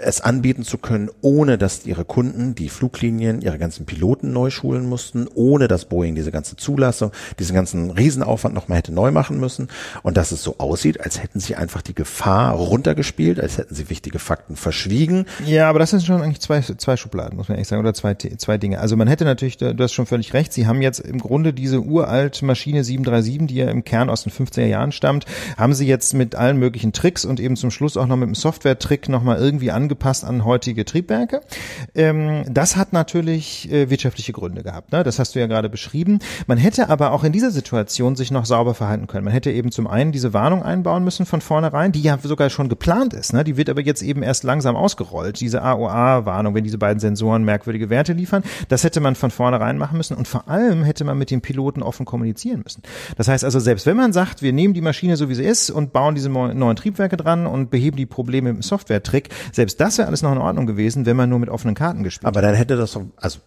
Es anbieten zu können, ohne dass ihre Kunden, die Fluglinien, ihre ganzen Piloten neu schulen mussten, ohne dass Boeing diese ganze Zulassung, diesen ganzen Riesenaufwand nochmal hätte neu machen müssen. Und dass es so aussieht, als hätten sie einfach die Gefahr runtergespielt, als hätten sie wichtige Fakten verschwiegen.
Ja, aber das sind schon eigentlich zwei, zwei Schubladen, muss man ehrlich sagen, oder zwei, zwei Dinge. Also man hätte natürlich, du hast schon völlig recht, sie haben jetzt im Grunde diese uralt Maschine 737, die ja im Kern aus den 50er Jahren stammt, haben sie jetzt mit allen möglichen Tricks und eben zum Schluss auch noch mit einem Software-Trick nochmal irgendwie angepasst an heutige Triebwerke. Ähm, das hat natürlich äh, wirtschaftliche Gründe gehabt. Ne? Das hast du ja gerade beschrieben. Man hätte aber auch in dieser Situation sich noch sauber verhalten können. Man hätte eben zum einen diese Warnung einbauen müssen von vornherein, die ja sogar schon geplant ist. Ne? Die wird aber jetzt eben erst langsam ausgerollt. Diese AOA-Warnung, wenn diese beiden Sensoren merkwürdige Werte liefern, das hätte man von vornherein machen müssen. Und vor allem hätte man mit den Piloten offen kommunizieren müssen. Das heißt also, selbst wenn man sagt, wir nehmen die Maschine so wie sie ist und bauen diese neuen Triebwerke dran und beheben die Probleme dem Software-Trick, selbst das wäre alles noch in Ordnung gewesen, wenn man nur mit offenen Karten gespielt
Aber dann hätte das, also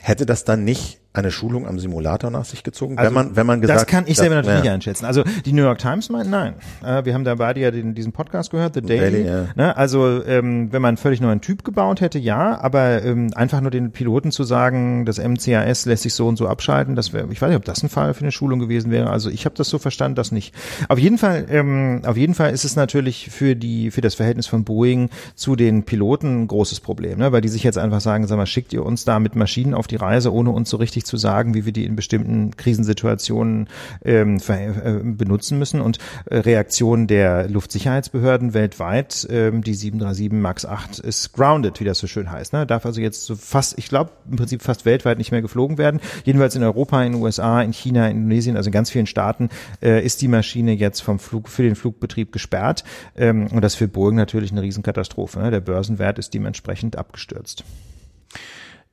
hätte das dann nicht eine Schulung am Simulator nach sich gezogen,
Also,
wenn man wenn man gesagt
das kann ich selber natürlich
ja.
nicht einschätzen. Also die New York Times meint nein. Äh, wir haben da beide ja den, diesen Podcast gehört, The Daily.
Daily, ja.
ne? Also ähm, wenn man einen völlig neuen Typ gebaut hätte, ja, aber ähm, einfach nur den Piloten zu sagen, das MCAS lässt sich so und so abschalten, das wäre, ich weiß nicht, ob das ein Fall für eine Schulung gewesen wäre. Also ich habe das so verstanden, das nicht. Auf jeden Fall, ähm, auf jeden Fall ist es natürlich für die für das Verhältnis von Boeing zu den Piloten ein großes Problem, ne? weil die sich jetzt einfach sagen, sag mal, schickt ihr uns da mit Maschinen auf die Reise, ohne uns so richtig zu sagen, wie wir die in bestimmten Krisensituationen ähm, äh, benutzen müssen. Und äh, Reaktion der Luftsicherheitsbehörden weltweit, ähm, die 737 MAX 8 ist grounded, wie das so schön heißt. Ne? Darf also jetzt so fast, ich glaube, im Prinzip fast weltweit nicht mehr geflogen werden. Jedenfalls in Europa, in den USA, in China, in Indonesien, also in ganz vielen Staaten äh, ist die Maschine jetzt vom Flug für den Flugbetrieb gesperrt. Ähm, und das für Boeing natürlich eine Riesenkatastrophe. Ne? Der Börsenwert ist dementsprechend abgestürzt.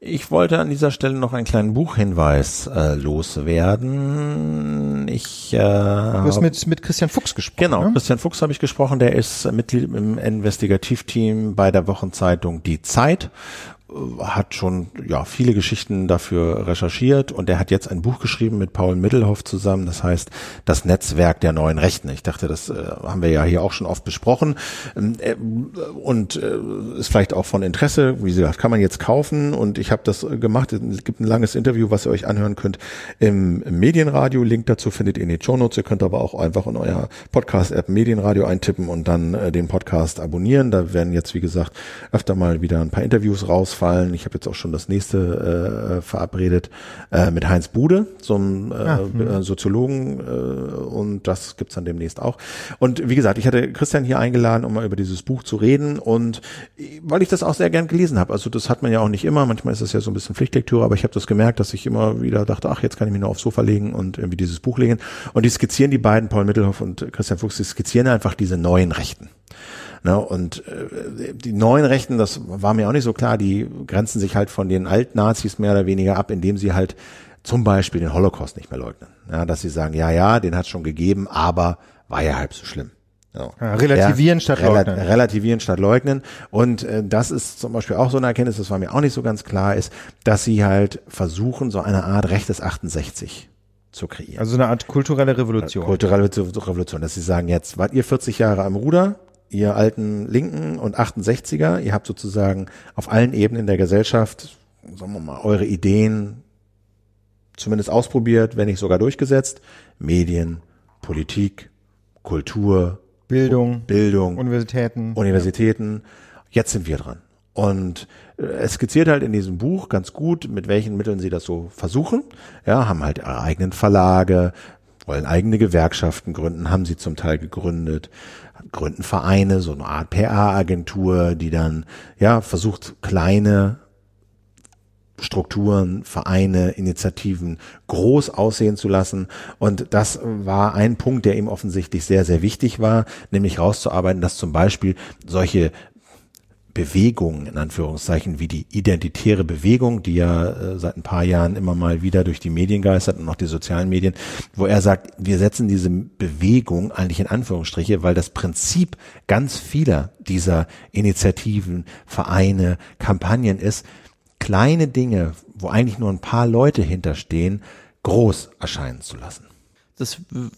Ich wollte an dieser Stelle noch einen kleinen Buchhinweis äh, loswerden. Ich äh,
Du hast mit, mit Christian Fuchs gesprochen.
Genau,
Ne?
Christian Fuchs habe ich gesprochen, der ist Mitglied im Investigativteam bei der Wochenzeitung Die Zeit, hat schon ja viele Geschichten dafür recherchiert und er hat jetzt ein Buch geschrieben mit Paul Mittelhoff zusammen, das heißt Das Netzwerk der neuen Rechten. Ich dachte, das äh, haben wir ja hier auch schon oft besprochen Ähm, äh, und äh, ist vielleicht auch von Interesse, wie gesagt, kann man jetzt kaufen und ich habe das gemacht. Es gibt ein langes Interview, was ihr euch anhören könnt im, im Medienradio. Link dazu findet ihr in den Shownotes. Ihr könnt aber auch einfach in euer Podcast-App Medienradio eintippen und dann äh, den Podcast abonnieren. Da werden jetzt, wie gesagt, öfter mal wieder ein paar Interviews rausfallen. Ich habe jetzt auch schon das nächste äh, verabredet äh, mit Heinz Bude, so einem äh,
Ah,
äh, Soziologen äh, und das gibt's dann demnächst auch. Und wie gesagt, ich hatte Christian hier eingeladen, um mal über dieses Buch zu reden und weil ich das auch sehr gern gelesen habe. Also das hat man ja auch nicht immer. Manchmal ist das ja so ein bisschen Pflichtlektüre, aber ich habe das gemerkt, dass ich immer wieder dachte, ach, jetzt kann ich mich nur aufs Sofa legen und irgendwie dieses Buch legen. Und die skizzieren die beiden, Paul Mittelhoff und Christian Fuchs, die skizzieren einfach diese neuen Rechten. Ne, und äh, die neuen Rechten, das war mir auch nicht so klar, die grenzen sich halt von den Alt-Nazis mehr oder weniger ab, indem sie halt zum Beispiel den Holocaust nicht mehr leugnen. Ja, dass sie sagen, ja, ja, den hat schon gegeben, aber war ja halb so schlimm. Ja.
Ja, relativieren statt leugnen.
Relativieren statt leugnen. Und äh, das ist zum Beispiel auch so eine Erkenntnis, das war mir auch nicht so ganz klar, ist, dass sie halt versuchen, so eine Art rechtes 68 zu kreieren.
Also so eine Art kulturelle Revolution.
Kulturelle Revolution, dass sie sagen, jetzt wart ihr 40 Jahre am Ruder, ihr alten Linken und 68er, ihr habt sozusagen auf allen Ebenen der Gesellschaft, sagen wir mal, eure Ideen zumindest ausprobiert, wenn nicht sogar durchgesetzt. Medien, Politik, Kultur,
Bildung,
Bildung,
Universitäten.
Universitäten. Jetzt sind wir dran. Und äh, es skizziert halt in diesem Buch ganz gut, mit welchen Mitteln sie das so versuchen. Ja, haben halt ihre eigenen Verlage, wollen eigene Gewerkschaften gründen, haben sie zum Teil gegründet, gründen Vereine, so eine Art PR-Agentur, die dann, ja, versucht, kleine Strukturen, Vereine, Initiativen groß aussehen zu lassen. Und das war ein Punkt, der ihm offensichtlich sehr, sehr wichtig war, nämlich rauszuarbeiten, dass zum Beispiel solche Bewegungen, in Anführungszeichen, wie die identitäre Bewegung, die ja äh, seit ein paar Jahren immer mal wieder durch die Medien geistert und auch die sozialen Medien, wo er sagt, wir setzen diese Bewegung eigentlich in Anführungsstriche, weil das Prinzip ganz vieler dieser Initiativen, Vereine, Kampagnen ist, kleine Dinge, wo eigentlich nur ein paar Leute hinterstehen, groß erscheinen zu lassen.
Das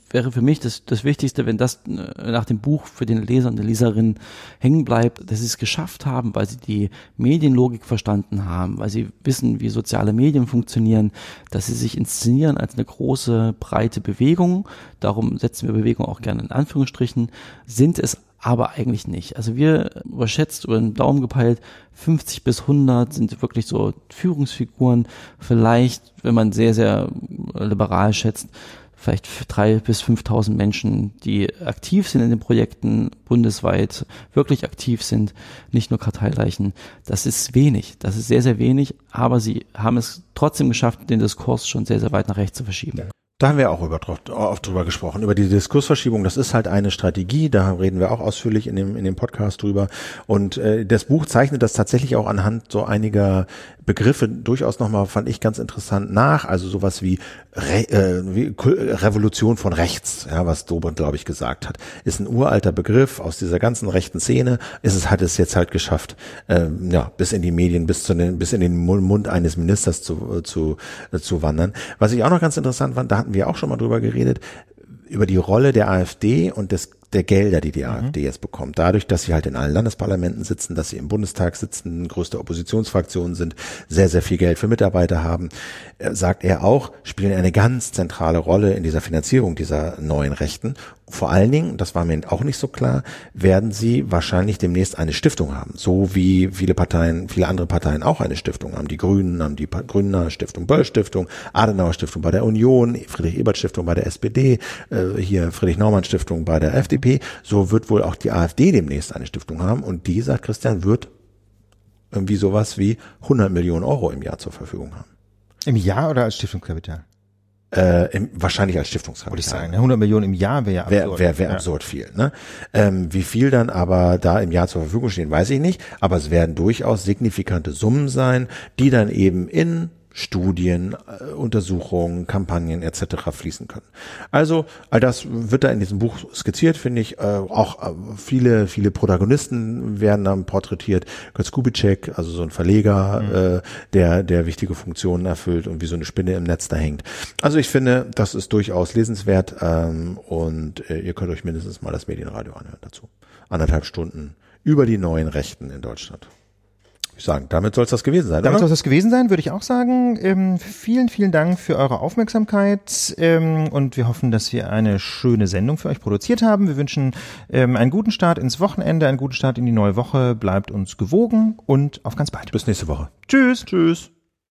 wäre für mich das, das Wichtigste, wenn das äh, nach dem Buch für den Leser und die Leserin hängen bleibt, dass sie es geschafft haben, weil sie die Medienlogik verstanden haben, weil sie wissen, wie soziale Medien funktionieren, dass sie sich inszenieren als eine große, breite Bewegung. Darum setzen wir Bewegung auch gerne in Anführungsstrichen, sind es aber eigentlich nicht. Also wir überschätzt über den Daumen gepeilt 50 bis 100 sind wirklich so Führungsfiguren. Vielleicht, wenn man sehr, sehr liberal schätzt, vielleicht drei bis 5.000 Menschen, die aktiv sind in den Projekten bundesweit, wirklich aktiv sind, nicht nur Karteileichen. Das ist wenig, das ist sehr, sehr wenig, aber sie haben es trotzdem geschafft, den Diskurs schon sehr, sehr weit nach rechts zu verschieben.
Da haben wir auch über, oft drüber gesprochen, über die Diskursverschiebung. Das ist halt eine Strategie, da reden wir auch ausführlich in dem, in dem Podcast drüber. Und äh, das Buch zeichnet das tatsächlich auch anhand so einiger Begriffe durchaus nochmal, fand ich ganz interessant nach. Also sowas wie, Re äh, wie Revolution von rechts, ja, was Dobrindt, glaube ich, gesagt hat. Ist ein uralter Begriff aus dieser ganzen rechten Szene. Ist es, hat es jetzt halt geschafft, äh, ja, bis in die Medien, bis, zu den, bis in den Mund eines Ministers zu, zu, äh, zu wandern. Was ich auch noch ganz interessant fand, da hatten wir auch schon mal drüber geredet, über die Rolle der AfD und des der Gelder, die die mhm. AfD jetzt bekommt. Dadurch, dass sie halt in allen Landesparlamenten sitzen, dass sie im Bundestag sitzen, größte Oppositionsfraktionen sind, sehr, sehr viel Geld für Mitarbeiter haben, äh, sagt er auch, spielen eine ganz zentrale Rolle in dieser Finanzierung dieser neuen Rechten. Vor allen Dingen, das war mir auch nicht so klar, werden sie wahrscheinlich demnächst eine Stiftung haben. So wie viele Parteien, viele andere Parteien auch eine Stiftung haben. Die Grünen haben die Grüner Stiftung, Böll Stiftung, Adenauer Stiftung bei der Union, Friedrich Ebert Stiftung bei der SPD, äh, hier Friedrich Naumann Stiftung bei der FDP. So wird wohl auch die AfD demnächst eine Stiftung haben und die, sagt Christian, wird irgendwie sowas wie 100 Millionen Euro im Jahr zur Verfügung haben.
Im Jahr oder als Stiftungskapital?
Äh, im, wahrscheinlich als Stiftungskapital.
Würde ich sagen. 100 Millionen im Jahr wäre ja
absurd. Wäre wär, wär ja. absurd viel. Ne? Ähm, wie viel dann aber da im Jahr zur Verfügung stehen, weiß ich nicht. Aber es werden durchaus signifikante Summen sein, die dann eben in Studien, äh, Untersuchungen, Kampagnen etc. fließen können. Also all das wird da in diesem Buch skizziert, finde ich. Äh, auch äh, viele, viele Protagonisten werden dann porträtiert. Götz Kubitschek, also so ein Verleger, mhm. äh, der, der wichtige Funktionen erfüllt und wie so eine Spinne im Netz da hängt. Also ich finde, das ist durchaus lesenswert ähm, und äh, ihr könnt euch mindestens mal das Medienradio anhören dazu. Anderthalb Stunden über die neuen Rechten in Deutschland ich sagen, damit soll es das gewesen sein.
Damit soll es das gewesen sein, würde ich auch sagen. Ähm, vielen, vielen Dank für eure Aufmerksamkeit ähm, und wir hoffen, dass wir eine schöne Sendung für euch produziert haben. Wir wünschen ähm, einen guten Start ins Wochenende, einen guten Start in die neue Woche. Bleibt uns gewogen und auf ganz bald.
Bis nächste Woche.
Tschüss.
Tschüss.